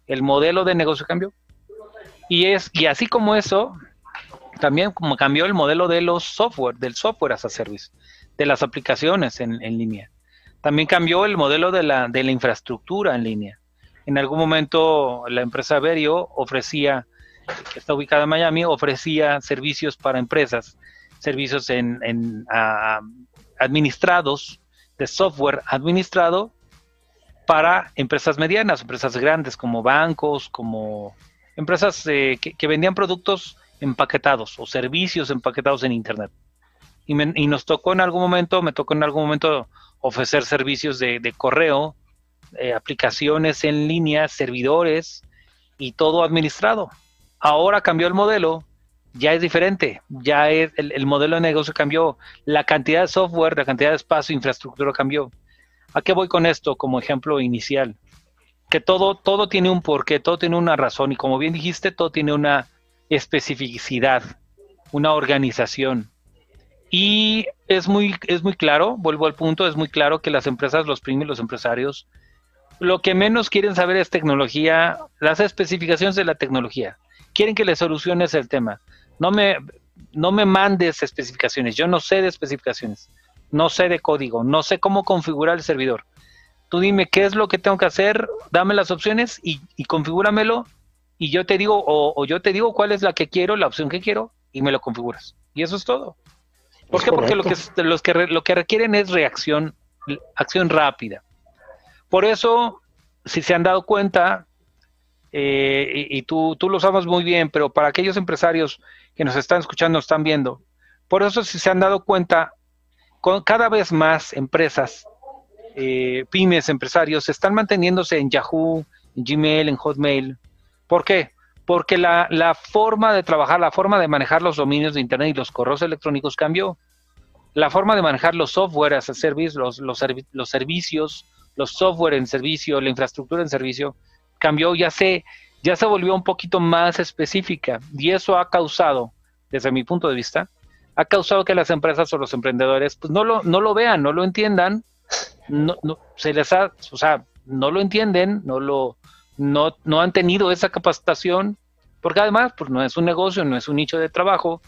El modelo de negocio cambió. Y es, y así como eso, también como cambió el modelo de los software, del software as a service, de las aplicaciones en, línea. También cambió el modelo de la, de la infraestructura en línea. En algún momento la empresa Verio ofrecía, está ubicada en Miami, ofrecía servicios para empresas, servicios en, administrados, de software administrado para empresas medianas, empresas grandes como bancos, como empresas eh, que, vendían productos empaquetados o servicios empaquetados en Internet. Y, nos tocó en algún momento, me tocó en algún momento ofrecer servicios de, correo, eh, aplicaciones en línea, servidores y todo administrado. Ahora cambió el modelo, ya es diferente, ya es el, el, modelo de negocio cambió, la cantidad de software, la cantidad de espacio, infraestructura cambió. ¿A qué voy con esto como ejemplo inicial? que todo, todo tiene un porqué, todo tiene una razón y como bien dijiste, todo tiene una especificidad, una organización. Y es muy, es muy claro, vuelvo al punto, es muy claro que las empresas, los primeros, los empresarios, lo que menos quieren saber es tecnología, las especificaciones de la tecnología. Quieren que les soluciones el tema. No me, no me mandes especificaciones, yo no sé de especificaciones, no sé de código, no sé cómo configurar el servidor tú dime qué es lo que tengo que hacer, dame las opciones y, y configúramelo y yo te digo, o, yo te digo cuál es la que quiero, la opción que quiero y me lo configuras. Y eso es todo. ¿Por qué? Porque lo que, los que lo que requieren es reacción acción rápida. Por eso, si se han dado cuenta, eh, y, tú, tú, lo sabes muy bien, pero para aquellos empresarios que nos están escuchando, están viendo, por eso si se han dado cuenta, con cada vez más empresas, eh, pymes, empresarios, están manteniéndose en Yahoo, en Gmail, en Hotmail. ¿Por qué? Porque la, la forma de trabajar, la forma de manejar los dominios de Internet y los correos electrónicos cambió. La forma de manejar los software as a service, los, los, los servicios, los software en servicio, la infraestructura en servicio, cambió, ya se, ya se volvió un poquito más específica y eso ha causado, desde mi punto de vista, ha causado que las empresas o los emprendedores pues no lo, no lo vean, no lo entiendan, no, no, se les ha, o sea, no lo entienden, no lo, no, no han tenido esa capacitación, porque además, pues no es un negocio, no es un nicho de trabajo,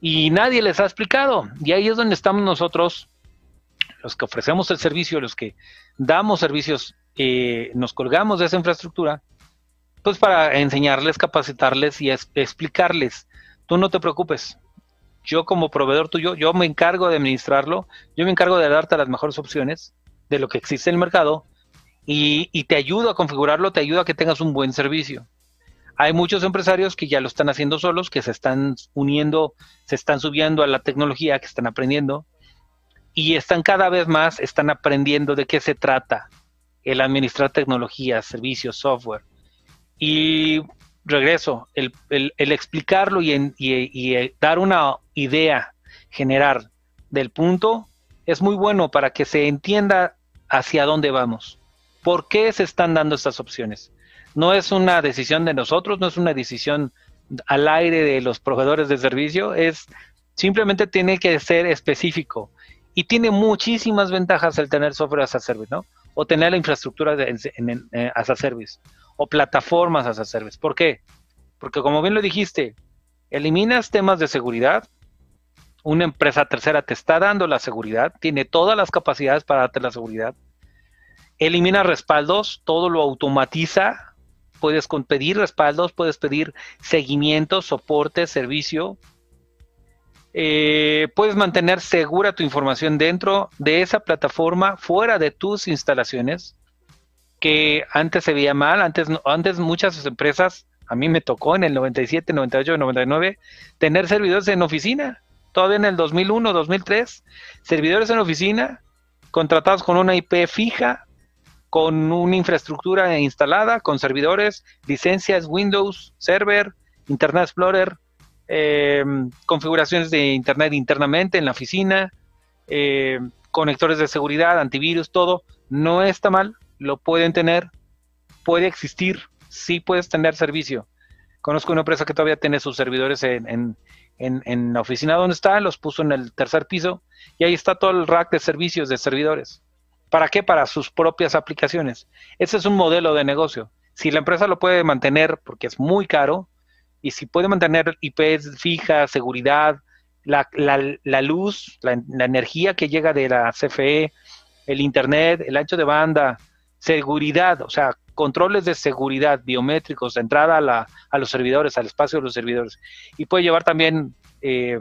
y nadie les ha explicado. Y ahí es donde estamos nosotros, los que ofrecemos el servicio, los que damos servicios nos colgamos de esa infraestructura, pues para enseñarles, capacitarles y explicarles. Tú no te preocupes. Yo como proveedor tuyo, yo me encargo de administrarlo, yo me encargo de darte las mejores opciones de lo que existe en el mercado y, y te ayudo a configurarlo, te ayudo a que tengas un buen servicio. Hay muchos empresarios que ya lo están haciendo solos, que se están uniendo, se están subiendo a la tecnología, que están aprendiendo y están cada vez más, están aprendiendo de qué se trata el administrar tecnología, servicios, software. Y regreso, el, explicarlo y, y, dar una idea general del punto es muy bueno para que se entienda hacia dónde vamos. ¿Por qué se están dando estas opciones? No es una decisión de nosotros, no es una decisión al aire de los proveedores de servicio, es simplemente tiene que ser específico y tiene muchísimas ventajas el tener software as a service, ¿no? o tener la infraestructura de, eh, as a service o plataformas as a service. ¿Por qué? Porque como bien lo dijiste, eliminas temas de seguridad, una empresa tercera te está dando la seguridad, tiene todas las capacidades para darte la seguridad, elimina respaldos, todo lo automatiza, puedes pedir respaldos, puedes pedir seguimiento, soporte, servicio, eh, puedes mantener segura tu información dentro de esa plataforma, fuera de tus instalaciones, que antes se veía mal, antes, antes muchas empresas, a mí me tocó en el 97, 98, 99, tener servidores en oficina, todavía en el 2001, 2003, servidores en oficina, contratados con una IP fija, con una infraestructura instalada, con servidores, licencias, Windows, Server, Internet Explorer, eh, configuraciones de Internet internamente en la oficina, eh, conectores de seguridad, antivirus, todo. No está mal, lo pueden tener, puede existir, sí puedes tener servicio. Conozco una empresa que todavía tiene sus servidores en, en, la oficina donde está, los puso en el tercer piso y ahí está todo el rack de servicios de servidores. ¿Para qué? Para sus propias aplicaciones. Ese es un modelo de negocio. Si la empresa lo puede mantener porque es muy caro, y si puede mantener IPs fija, seguridad, la, la, luz, la, energía que llega de la CFE, el Internet, el ancho de banda, seguridad, o sea, controles de seguridad biométricos, de entrada a, la, a los servidores, al espacio de los servidores. Y puede llevar también eh,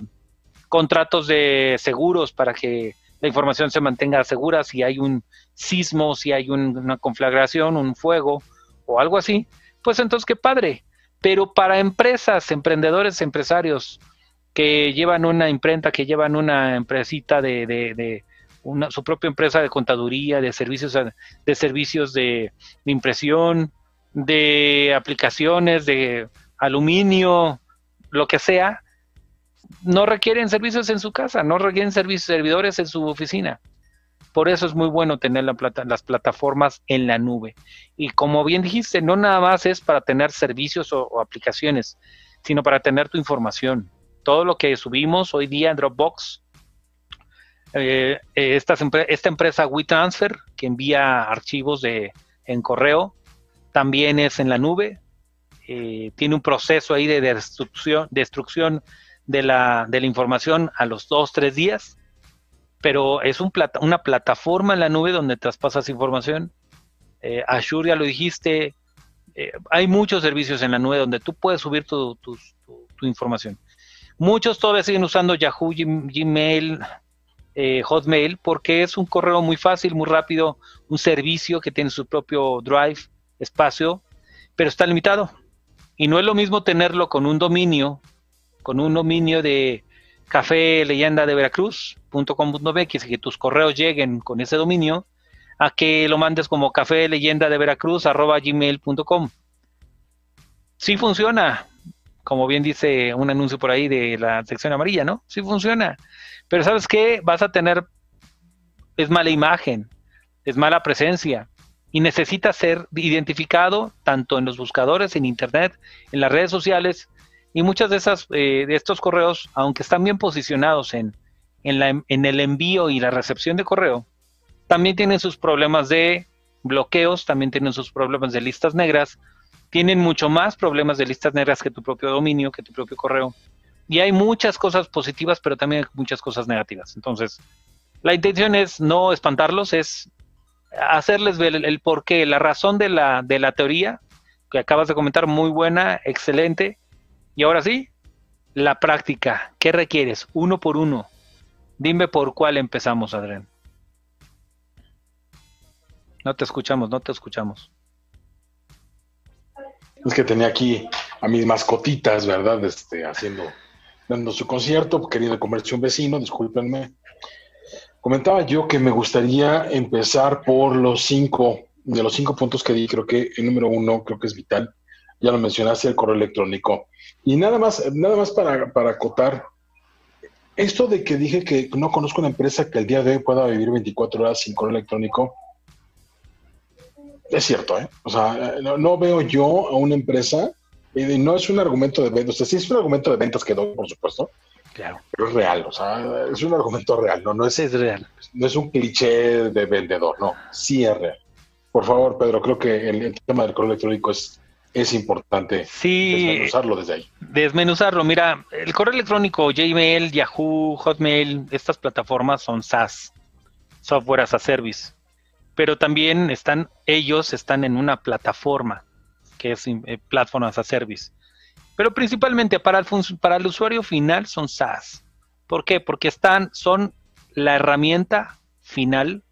contratos de seguros para que la información se mantenga segura si hay un sismo, si hay una conflagración, un fuego o algo así. Pues entonces, qué padre. Pero para empresas, emprendedores, empresarios que llevan una imprenta, que llevan una empresita de, una, su propia empresa de contaduría, de servicios, de servicios de, impresión, de aplicaciones, de aluminio, lo que sea, no requieren servicios en su casa, no requieren servidores en su oficina. Por eso es muy bueno tener la plata, las plataformas en la nube. Y como bien dijiste, no nada más es para tener servicios o, aplicaciones, sino para tener tu información. Todo lo que subimos hoy día en Dropbox, eh, eh, esta, empresa WeTransfer, que envía archivos de, en correo, también es en la nube. Eh, tiene un proceso ahí de destrucción, destrucción de, la, de la información a los dos, tres días pero es un una plataforma en la nube donde traspasas información. Eh, Azure, ya lo dijiste, eh, hay muchos servicios en la nube donde tú puedes subir tu, información. Muchos todavía siguen usando Yahoo, Gmail, eh, Hotmail porque es un correo muy fácil, muy rápido, un servicio que tiene su propio drive, espacio, pero está limitado. Y no es lo mismo tenerlo con un dominio, con un dominio de café leyenda de Veracruz.com.mx y que tus correos lleguen con ese dominio, a que lo mandes como café leyenda de Veracruz arroba gmail.com. Sí funciona, como bien dice un anuncio por ahí de la sección amarilla, ¿no? Sí funciona. Pero ¿sabes qué? Vas a tener, es mala imagen, es mala presencia y necesita ser identificado tanto en los buscadores, en internet, en las redes sociales y muchas de esas eh, de estos correos, aunque están bien posicionados en, en, la, en el envío y la recepción de correo, también tienen sus problemas de bloqueos, también tienen sus problemas de listas negras, tienen mucho más problemas de listas negras que tu propio dominio, que tu propio correo. Y hay muchas cosas positivas, pero también muchas cosas negativas. Entonces, la intención es no espantarlos, es hacerles ver el, porqué, la razón de la, de la teoría que acabas de comentar, muy buena, excelente. Y ahora sí, la práctica. ¿Qué requieres? Uno por uno. Dime por cuál empezamos, Adrián. No te escuchamos, no te escuchamos. Es que tenía aquí a mis mascotitas, ¿verdad? Este, haciendo, dando su concierto, queriendo comerse un vecino, discúlpenme. Comentaba yo que me gustaría empezar por los cinco, de los cinco puntos que di, creo que el número uno creo que es vital. Ya lo mencionaste, el correo electrónico. Y nada más, nada más para, para acotar, esto de que dije que no conozco una empresa que el día de hoy pueda vivir 24 horas sin correo electrónico, es cierto, ¿eh? O sea, no, veo yo a una empresa, y no es un argumento de ventas, o sea, sí es un argumento de ventas que doy, por supuesto, claro. pero es real, o sea, es un argumento real, no, no es, es real. No es un cliché de vendedor, no, sí es real. Por favor, Pedro, creo que el, tema del correo electrónico es, es importante sí, desmenuzarlo desde ahí. Desmenuzarlo, mira, el correo electrónico, Gmail, Yahoo, Hotmail, estas plataformas son SaaS, Software as a Service pero también están, ellos están en una plataforma que es eh, Platform as a Service. Pero principalmente para el, para el usuario final son SaaS. ¿Por qué? Porque están, son la herramienta final.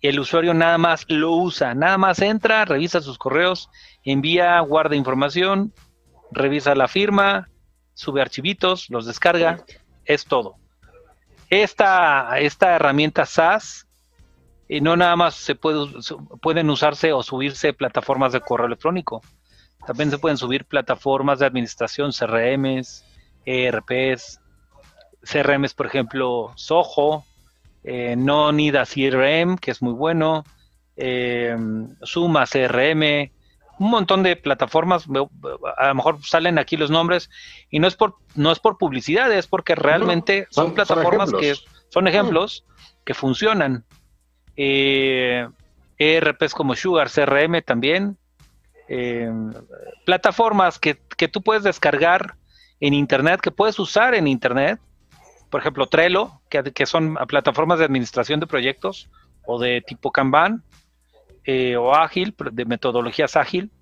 El usuario nada más lo usa, nada más entra, revisa sus correos, envía, guarda información, revisa la firma, sube archivitos, los descarga, es todo. Esta, esta herramienta SaaS y no nada más se puede, pueden usarse o subirse plataformas de correo electrónico. También se pueden subir plataformas de administración, CRMs, ERPs, CRMs, por ejemplo, Soho, eh, Nonida CRM, que es muy bueno, eh, Suma CRM, un montón de plataformas, a lo mejor salen aquí los nombres, y no es por, no es por publicidad, es porque realmente son, plataformas que son ejemplos que funcionan. Eh, ERPs como Sugar, CRM también, eh, plataformas que, tú puedes descargar en Internet, que puedes usar en Internet, por ejemplo Trello, que, son plataformas de administración de proyectos o de tipo Kanban eh, o ágil, de metodologías ágil,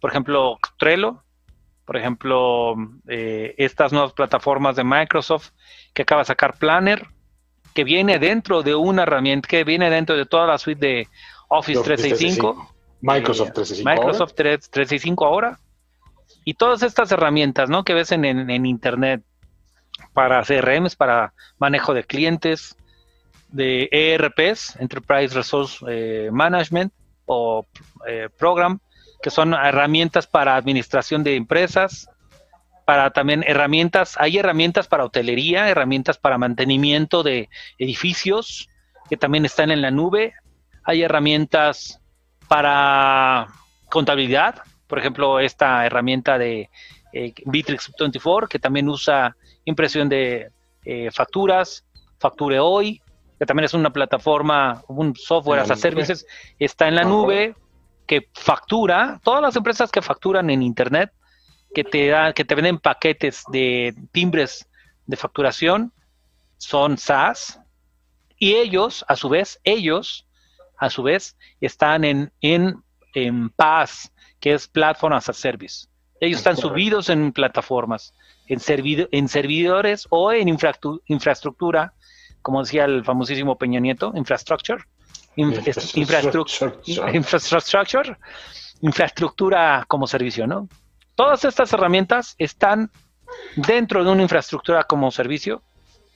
por ejemplo Trello, por ejemplo eh, estas nuevas plataformas de Microsoft que acaba de sacar Planner, que viene dentro de una herramienta, que viene dentro de toda la suite de Office 365. Microsoft 365. Microsoft 365 ahora. Y todas estas herramientas, ¿no? Que ves en, en, Internet para CRMs, para manejo de clientes, de ERPs, Enterprise Resource eh, Management o eh, Program, que son herramientas para administración de empresas, para también herramientas, hay herramientas para hotelería, herramientas para mantenimiento de edificios que también están en la nube, hay herramientas para contabilidad, por ejemplo, esta herramienta de eh, Bitrix 24 que también usa impresión de eh, facturas, Facture Hoy, que también es una plataforma, un software as a services, está en la nube que factura, todas las empresas que facturan en Internet que te dan, que te venden paquetes de timbres de facturación son SaaS y ellos, a su vez, ellos, a su vez, están en, en, en PaaS, que es Platform as a Service. Ellos están subidos en plataformas, en, en servidores o en infraestructura como decía el famosísimo Peña Nieto, infrastructure, infrastructure, infraestructura como servicio, ¿no? Todas estas herramientas están dentro de una infraestructura como servicio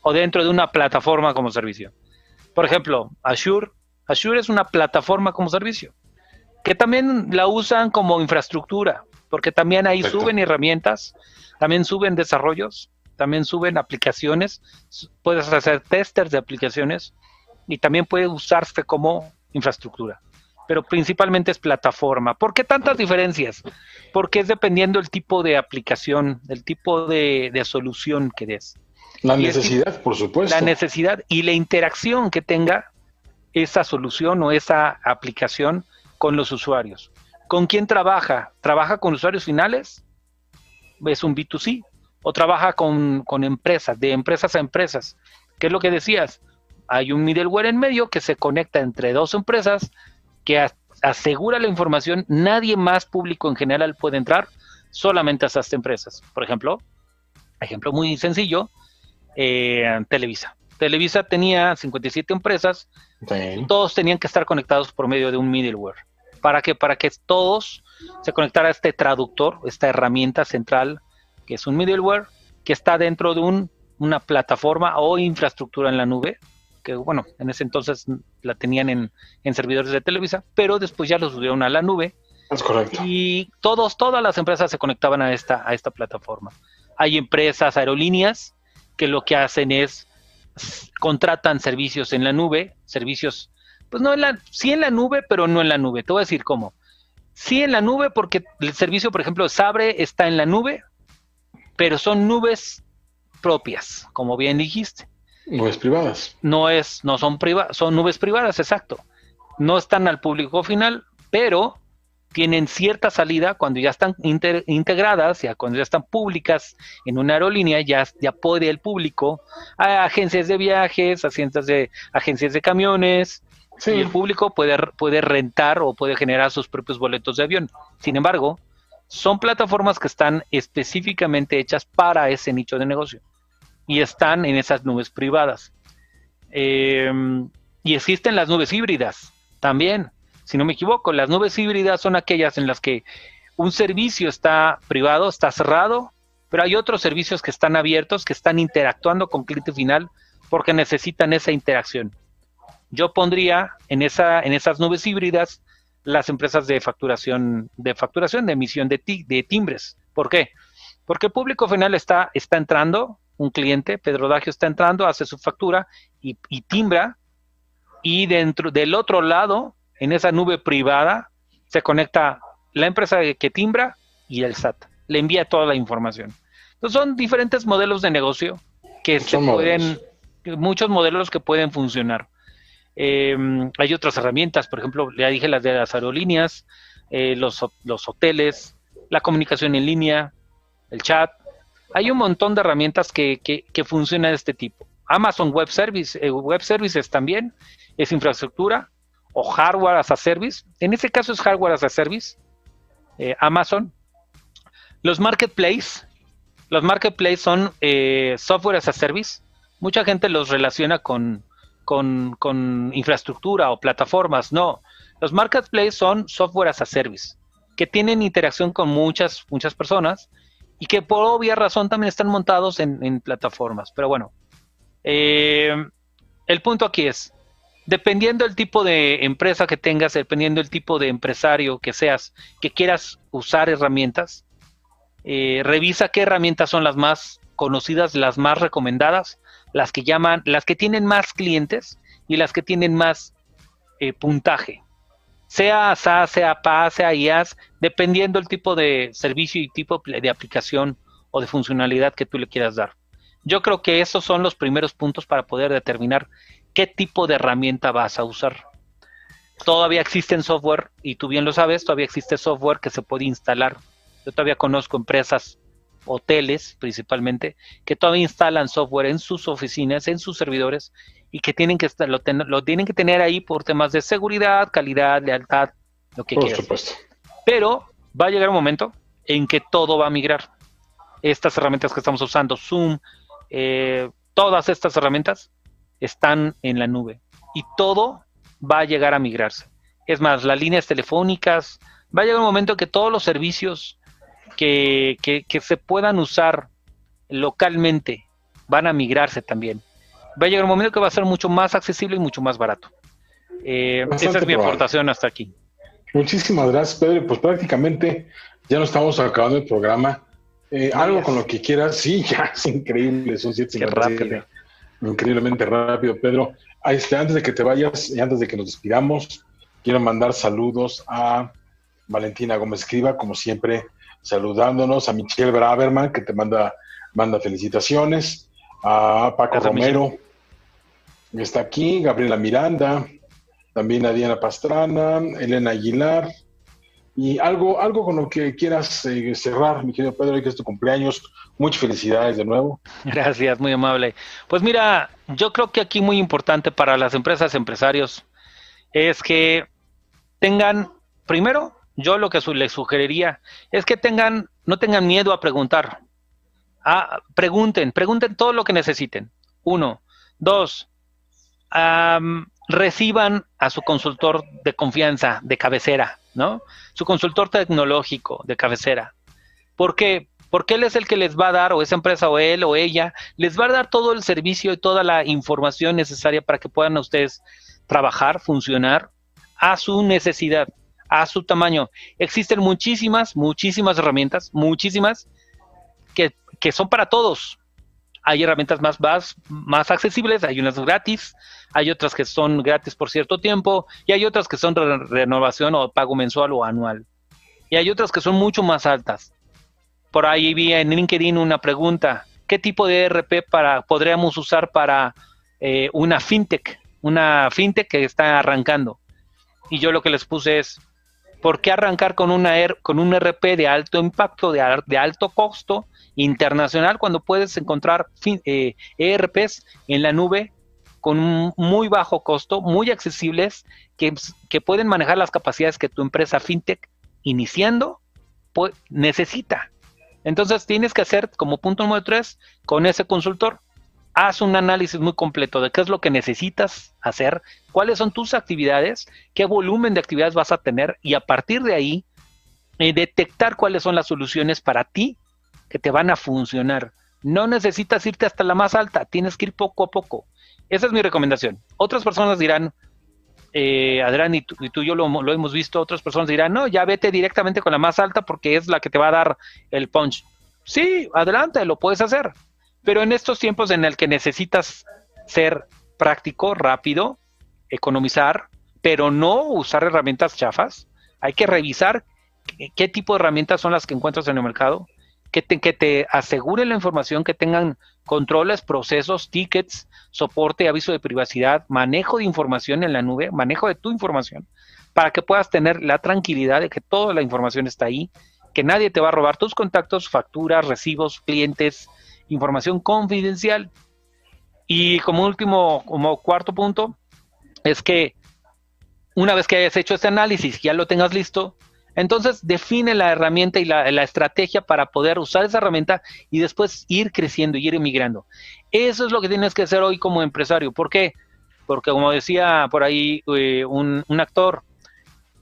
o dentro de una plataforma como servicio. Por ejemplo, Azure. Azure es una plataforma como servicio que también la usan como infraestructura, porque también ahí suben herramientas, también suben desarrollos, también suben aplicaciones, puedes hacer testers de aplicaciones y también puede usarse como infraestructura. Pero principalmente es plataforma. ¿Por qué tantas diferencias? Porque es dependiendo del tipo de aplicación, del tipo de, solución que des. La necesidad, por supuesto. La necesidad y la interacción que tenga esa solución o esa aplicación con los usuarios. ¿Con quién trabaja? ¿Trabaja con usuarios finales? Es un B2C. ¿O trabaja con, empresas, de empresas a empresas? ¿Qué es lo que decías? Hay un middleware en medio que se conecta entre dos empresas que asegura la información. Nadie más público en general puede entrar, solamente a esas empresas. Por ejemplo, ejemplo muy sencillo, eh, Televisa. Televisa tenía 57 empresas, todos tenían que estar conectados por medio de un middleware. ¿Para qué? Para que todos se conectara a este traductor, esta herramienta central, que es un middleware, que está dentro de un, una plataforma o infraestructura en la nube, que bueno, en ese entonces la tenían en, servidores de Televisa, pero después ya lo subieron a la nube. Es correcto. Y todos, todas las empresas se conectaban a esta, a esta plataforma. Hay empresas, aerolíneas, que lo que hacen es contratan servicios en la nube, servicios pues no en la, sí en la nube, pero no en la nube. Te voy a decir cómo. Sí en la nube porque el servicio, por ejemplo, Sabre está en la nube, pero son nubes propias, como bien dijiste. Nubes privadas. No es, no son privadas, son nubes privadas, exacto. No están al público final, pero tienen cierta salida cuando ya están integradas, ya cuando ya están públicas en una aerolínea, ya, ya puede el público, a agencias de viajes, agencias de, agencias de camiones, Sí. el público puede, puede rentar o puede generar sus propios boletos de avión. Sin embargo, son plataformas que están específicamente hechas para ese nicho de negocio y están en esas nubes privadas. Em, y existen las nubes híbridas también. Si no me equivoco, las nubes híbridas son aquellas en las que un servicio está privado, está cerrado, pero hay otros servicios que están abiertos, que están interactuando con cliente final porque necesitan esa interacción yo pondría en, esa, en esas nubes híbridas las empresas de facturación, de facturación, de emisión de, de timbres. ¿Por qué? Porque el público final está, está entrando, un cliente, Pedro Dagio está entrando, hace su factura y, timbra, y dentro del otro lado, en esa nube privada, se conecta la empresa que timbra y el SAT. Le envía toda la información. Entonces son diferentes modelos de negocio que se pueden, muchos modelos que pueden funcionar. Em, hay otras herramientas, por ejemplo, ya dije las de las aerolíneas, eh, los, hoteles, la comunicación en línea, el chat. Hay un montón de herramientas que, funcionan de este tipo. Amazon Web Service, eh, Web Services también es infraestructura o hardware as a service. En este caso es hardware as a service. Eh, Amazon. Los marketplaces. Los marketplaces son software as a service. Mucha gente los relaciona con, con, infraestructura o plataformas, no. Los marketplaces son software as a service, que tienen interacción con muchas, muchas personas y que por obvia razón también están montados en, plataformas. Pero bueno, eh, el punto aquí es, dependiendo del tipo de empresa que tengas, dependiendo del tipo de empresario que seas, que quieras usar herramientas, eh, revisa qué herramientas son las más conocidas, las más recomendadas las que llaman, las que tienen más clientes y las que tienen más eh, puntaje. Sea SaaS, sea PaaS, sea IaaS, dependiendo del tipo de servicio y tipo de aplicación o de funcionalidad que tú le quieras dar. Yo creo que esos son los primeros puntos para poder determinar qué tipo de herramienta vas a usar. Todavía existen software, y tú bien lo sabes, todavía existe software que se puede instalar. Yo todavía conozco empresas hoteles principalmente, que todavía instalan software en sus oficinas, en sus servidores, y que tienen que estar, lo, tienen que tener ahí por temas de seguridad, calidad, lealtad, lo que por Supuesto. Pero va a llegar un momento en que todo va a migrar. Estas herramientas que estamos usando, Zoom, eh, todas estas herramientas están en la nube y todo va a llegar a migrarse. Es más, las líneas telefónicas, va a llegar un momento que todos los servicios que, que, se puedan usar localmente van a migrarse también. Va a llegar un momento que va a ser mucho más accesible y mucho más barato. Eh, esa es mi aportación hasta aquí. Muchísimas gracias, Pedro. Pues prácticamente ya no estamos acabando el programa. Eh, algo con lo que quieras. Sí, ya es increíble. Son siete rápido. Increíblemente rápido, Pedro. Este, antes de que te vayas y antes de que nos despidamos, quiero mandar saludos a Valentina Gómez Escriba, como siempre, saludándonos, a Michelle Braverman, que te manda, manda felicitaciones, a Paco Romero, que está aquí, Gabriela Miranda, también a Diana Pastrana, Elena Aguilar, y algo, algo con lo que quieras eh, cerrar, mi querido Pedro, que es tu cumpleaños. Muchas felicidades de nuevo. Gracias, muy amable. Pues mira, yo creo que aquí muy importante para las empresas, empresarios, es que tengan, primero, yo lo que les sugeriría es que tengan, no tengan miedo a preguntar. Ah, pregunten, pregunten todo lo que necesiten. Uno. Dos, reciban a su consultor de confianza, de cabecera, ¿no? Su consultor tecnológico de cabecera. ¿Por qué? Porque él es el que les va a dar, o esa empresa, o él, o ella, les va a dar todo el servicio y toda la información necesaria para que puedan ustedes trabajar, funcionar a su necesidad a su tamaño. Existen muchísimas, muchísimas herramientas, muchísimas que, son para todos. Hay herramientas más, más, más accesibles, hay unas gratis, hay otras que son gratis por cierto tiempo y hay otras que son renovación o pago mensual o anual. Y hay otras que son mucho más altas. Por ahí vi en LinkedIn una pregunta, ¿qué tipo de ERP para, podríamos usar para eh, una fintech? Una fintech que está arrancando. Y yo lo que les puse es, ¿por qué arrancar con, una, e con un RP de alto impacto, de, alto costo internacional, cuando puedes encontrar eh, ERPs en la nube con un muy bajo costo, muy accesibles, que, que, pueden manejar las capacidades que tu empresa fintech iniciando necesita. Entonces tienes que hacer como punto número tres con ese consultor haz un análisis muy completo de qué es lo que necesitas hacer, cuáles son tus actividades, qué volumen de actividades vas a tener y a partir de ahí eh, detectar cuáles son las soluciones para ti que te van a funcionar. No necesitas irte hasta la más alta, tienes que ir poco a poco. Esa es mi recomendación. Otras personas dirán, eh, Adrián, y tú, y yo lo, lo, hemos visto, otras personas dirán, no, ya vete directamente con la más alta porque es la que te va a dar el punch. Sí, adelante, lo puedes hacer. Pero en estos tiempos en el que necesitas ser práctico, rápido, economizar, pero no usar herramientas chafas, hay que revisar qué, tipo de herramientas son las que encuentras en el mercado, que te, que te aseguren la información, que tengan controles, procesos, tickets, soporte, aviso de privacidad, manejo de información en la nube, manejo de tu información, para que puedas tener la tranquilidad de que toda la información está ahí, que nadie te va a robar tus contactos, facturas, recibos, clientes, información confidencial. Y como último, como cuarto punto, es que una vez que hayas hecho este análisis, ya lo tengas listo, entonces define la herramienta y la, estrategia para poder usar esa herramienta y después ir creciendo y ir emigrando. Eso es lo que tienes que hacer hoy como empresario. ¿Por qué? Porque como decía por ahí eh, un, un actor,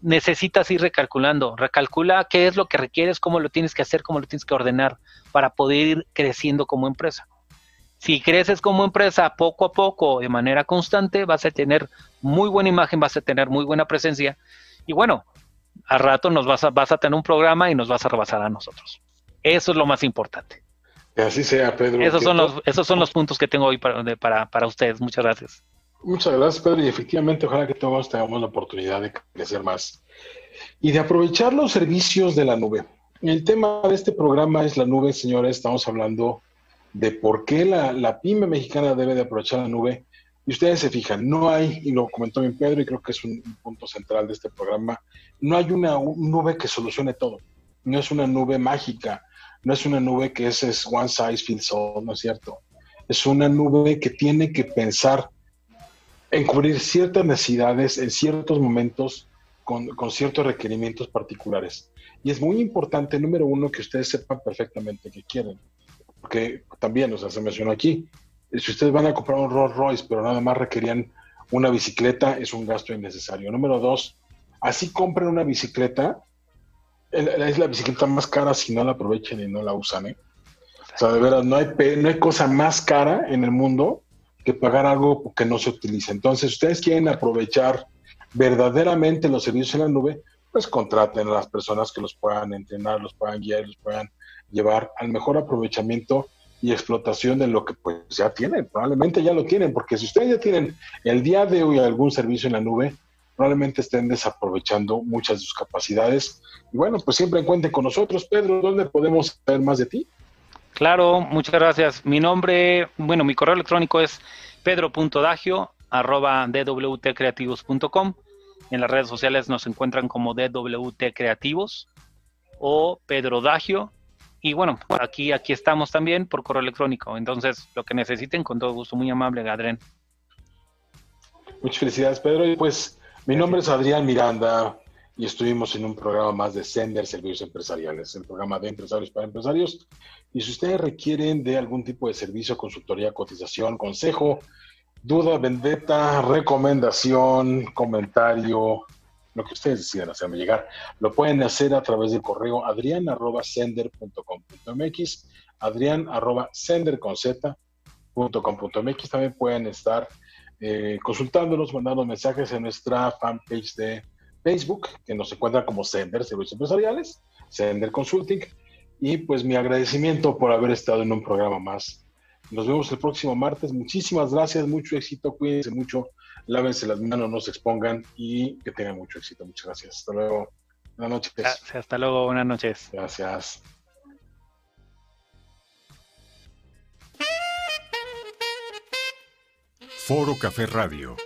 necesitas ir recalculando. Recalcula qué es lo que requieres, cómo lo tienes que hacer, cómo lo tienes que ordenar para poder ir creciendo como empresa. Si creces como empresa poco a poco, de manera constante, vas a tener muy buena imagen, vas a tener muy buena presencia. Y bueno, al rato nos vas a, vas a tener un programa y nos vas a rebasar a nosotros. Eso es lo más importante. Que así sea, Pedro. Esos son, los, esos son los puntos que tengo hoy para, para, para ustedes. Muchas gracias. Muchas gracias, Pedro, y efectivamente ojalá que todos tengamos la oportunidad de crecer más y de aprovechar los servicios de la nube. El tema de este programa es la nube, señores. Estamos hablando de por qué la, pyme mexicana debe de aprovechar la nube. Y ustedes se fijan, no hay, y lo comentó bien Pedro, y creo que es un, punto central de este programa, no hay una, nube que solucione todo. No es una nube mágica, no es una nube que es, es one size fits all, ¿no es cierto? Es una nube que tiene que pensar en cubrir ciertas necesidades en ciertos momentos con, ciertos requerimientos particulares. Y es muy importante, número uno, que ustedes sepan perfectamente qué quieren. Porque también, o sea, se mencionó aquí, si ustedes van a comprar un Rolls Royce, pero nada más requerían una bicicleta, es un gasto innecesario. Número dos, así compren una bicicleta, es la bicicleta más cara si no la aprovechen y no la usan. ¿eh? O sea, de verdad, no hay, no hay cosa más cara en el mundo que pagar algo que no se utilice. Entonces, ustedes quieren aprovechar verdaderamente los servicios en la nube, pues contraten a las personas que los puedan entrenar, los puedan guiar, los puedan llevar al mejor aprovechamiento y explotación de lo que pues ya tienen, probablemente ya lo tienen, porque si ustedes ya tienen el día de hoy algún servicio en la nube, probablemente estén desaprovechando muchas de sus capacidades. Y bueno, pues siempre cuenten con nosotros. Pedro, ¿dónde podemos saber más de ti? Claro, muchas gracias. Mi nombre, bueno, mi correo electrónico es pedro.dagio arroba dwtcreativos.com. En las redes sociales nos encuentran como DWT Creativos o Pedro Dagio. Y bueno, aquí, aquí estamos también por correo electrónico. Entonces, lo que necesiten, con todo gusto, muy amable, Adrián. Muchas felicidades, Pedro. Y pues, mi nombre es Adrián Miranda y estuvimos en un programa más de Sender Servicios Empresariales, el programa de empresarios para empresarios. Y si ustedes requieren de algún tipo de servicio, consultoría, cotización, consejo, duda, vendetta, recomendación, comentario, lo que ustedes decidan hacerme llegar, lo pueden hacer a través del correo adrian.sender.com.mx, adrian.sender.com.mx. También pueden estar eh, consultándonos, mandando mensajes en nuestra fanpage de Facebook, que nos encuentra como Sender Servicios Empresariales, Sender Consulting. Y pues mi agradecimiento por haber estado en un programa más nos vemos el próximo martes. Muchísimas gracias, mucho éxito, cuídense mucho, lávense las manos, no se expongan y que tengan mucho éxito. Muchas gracias. Hasta luego. Buenas noches. Hasta luego, buenas noches. Gracias. Foro Café Radio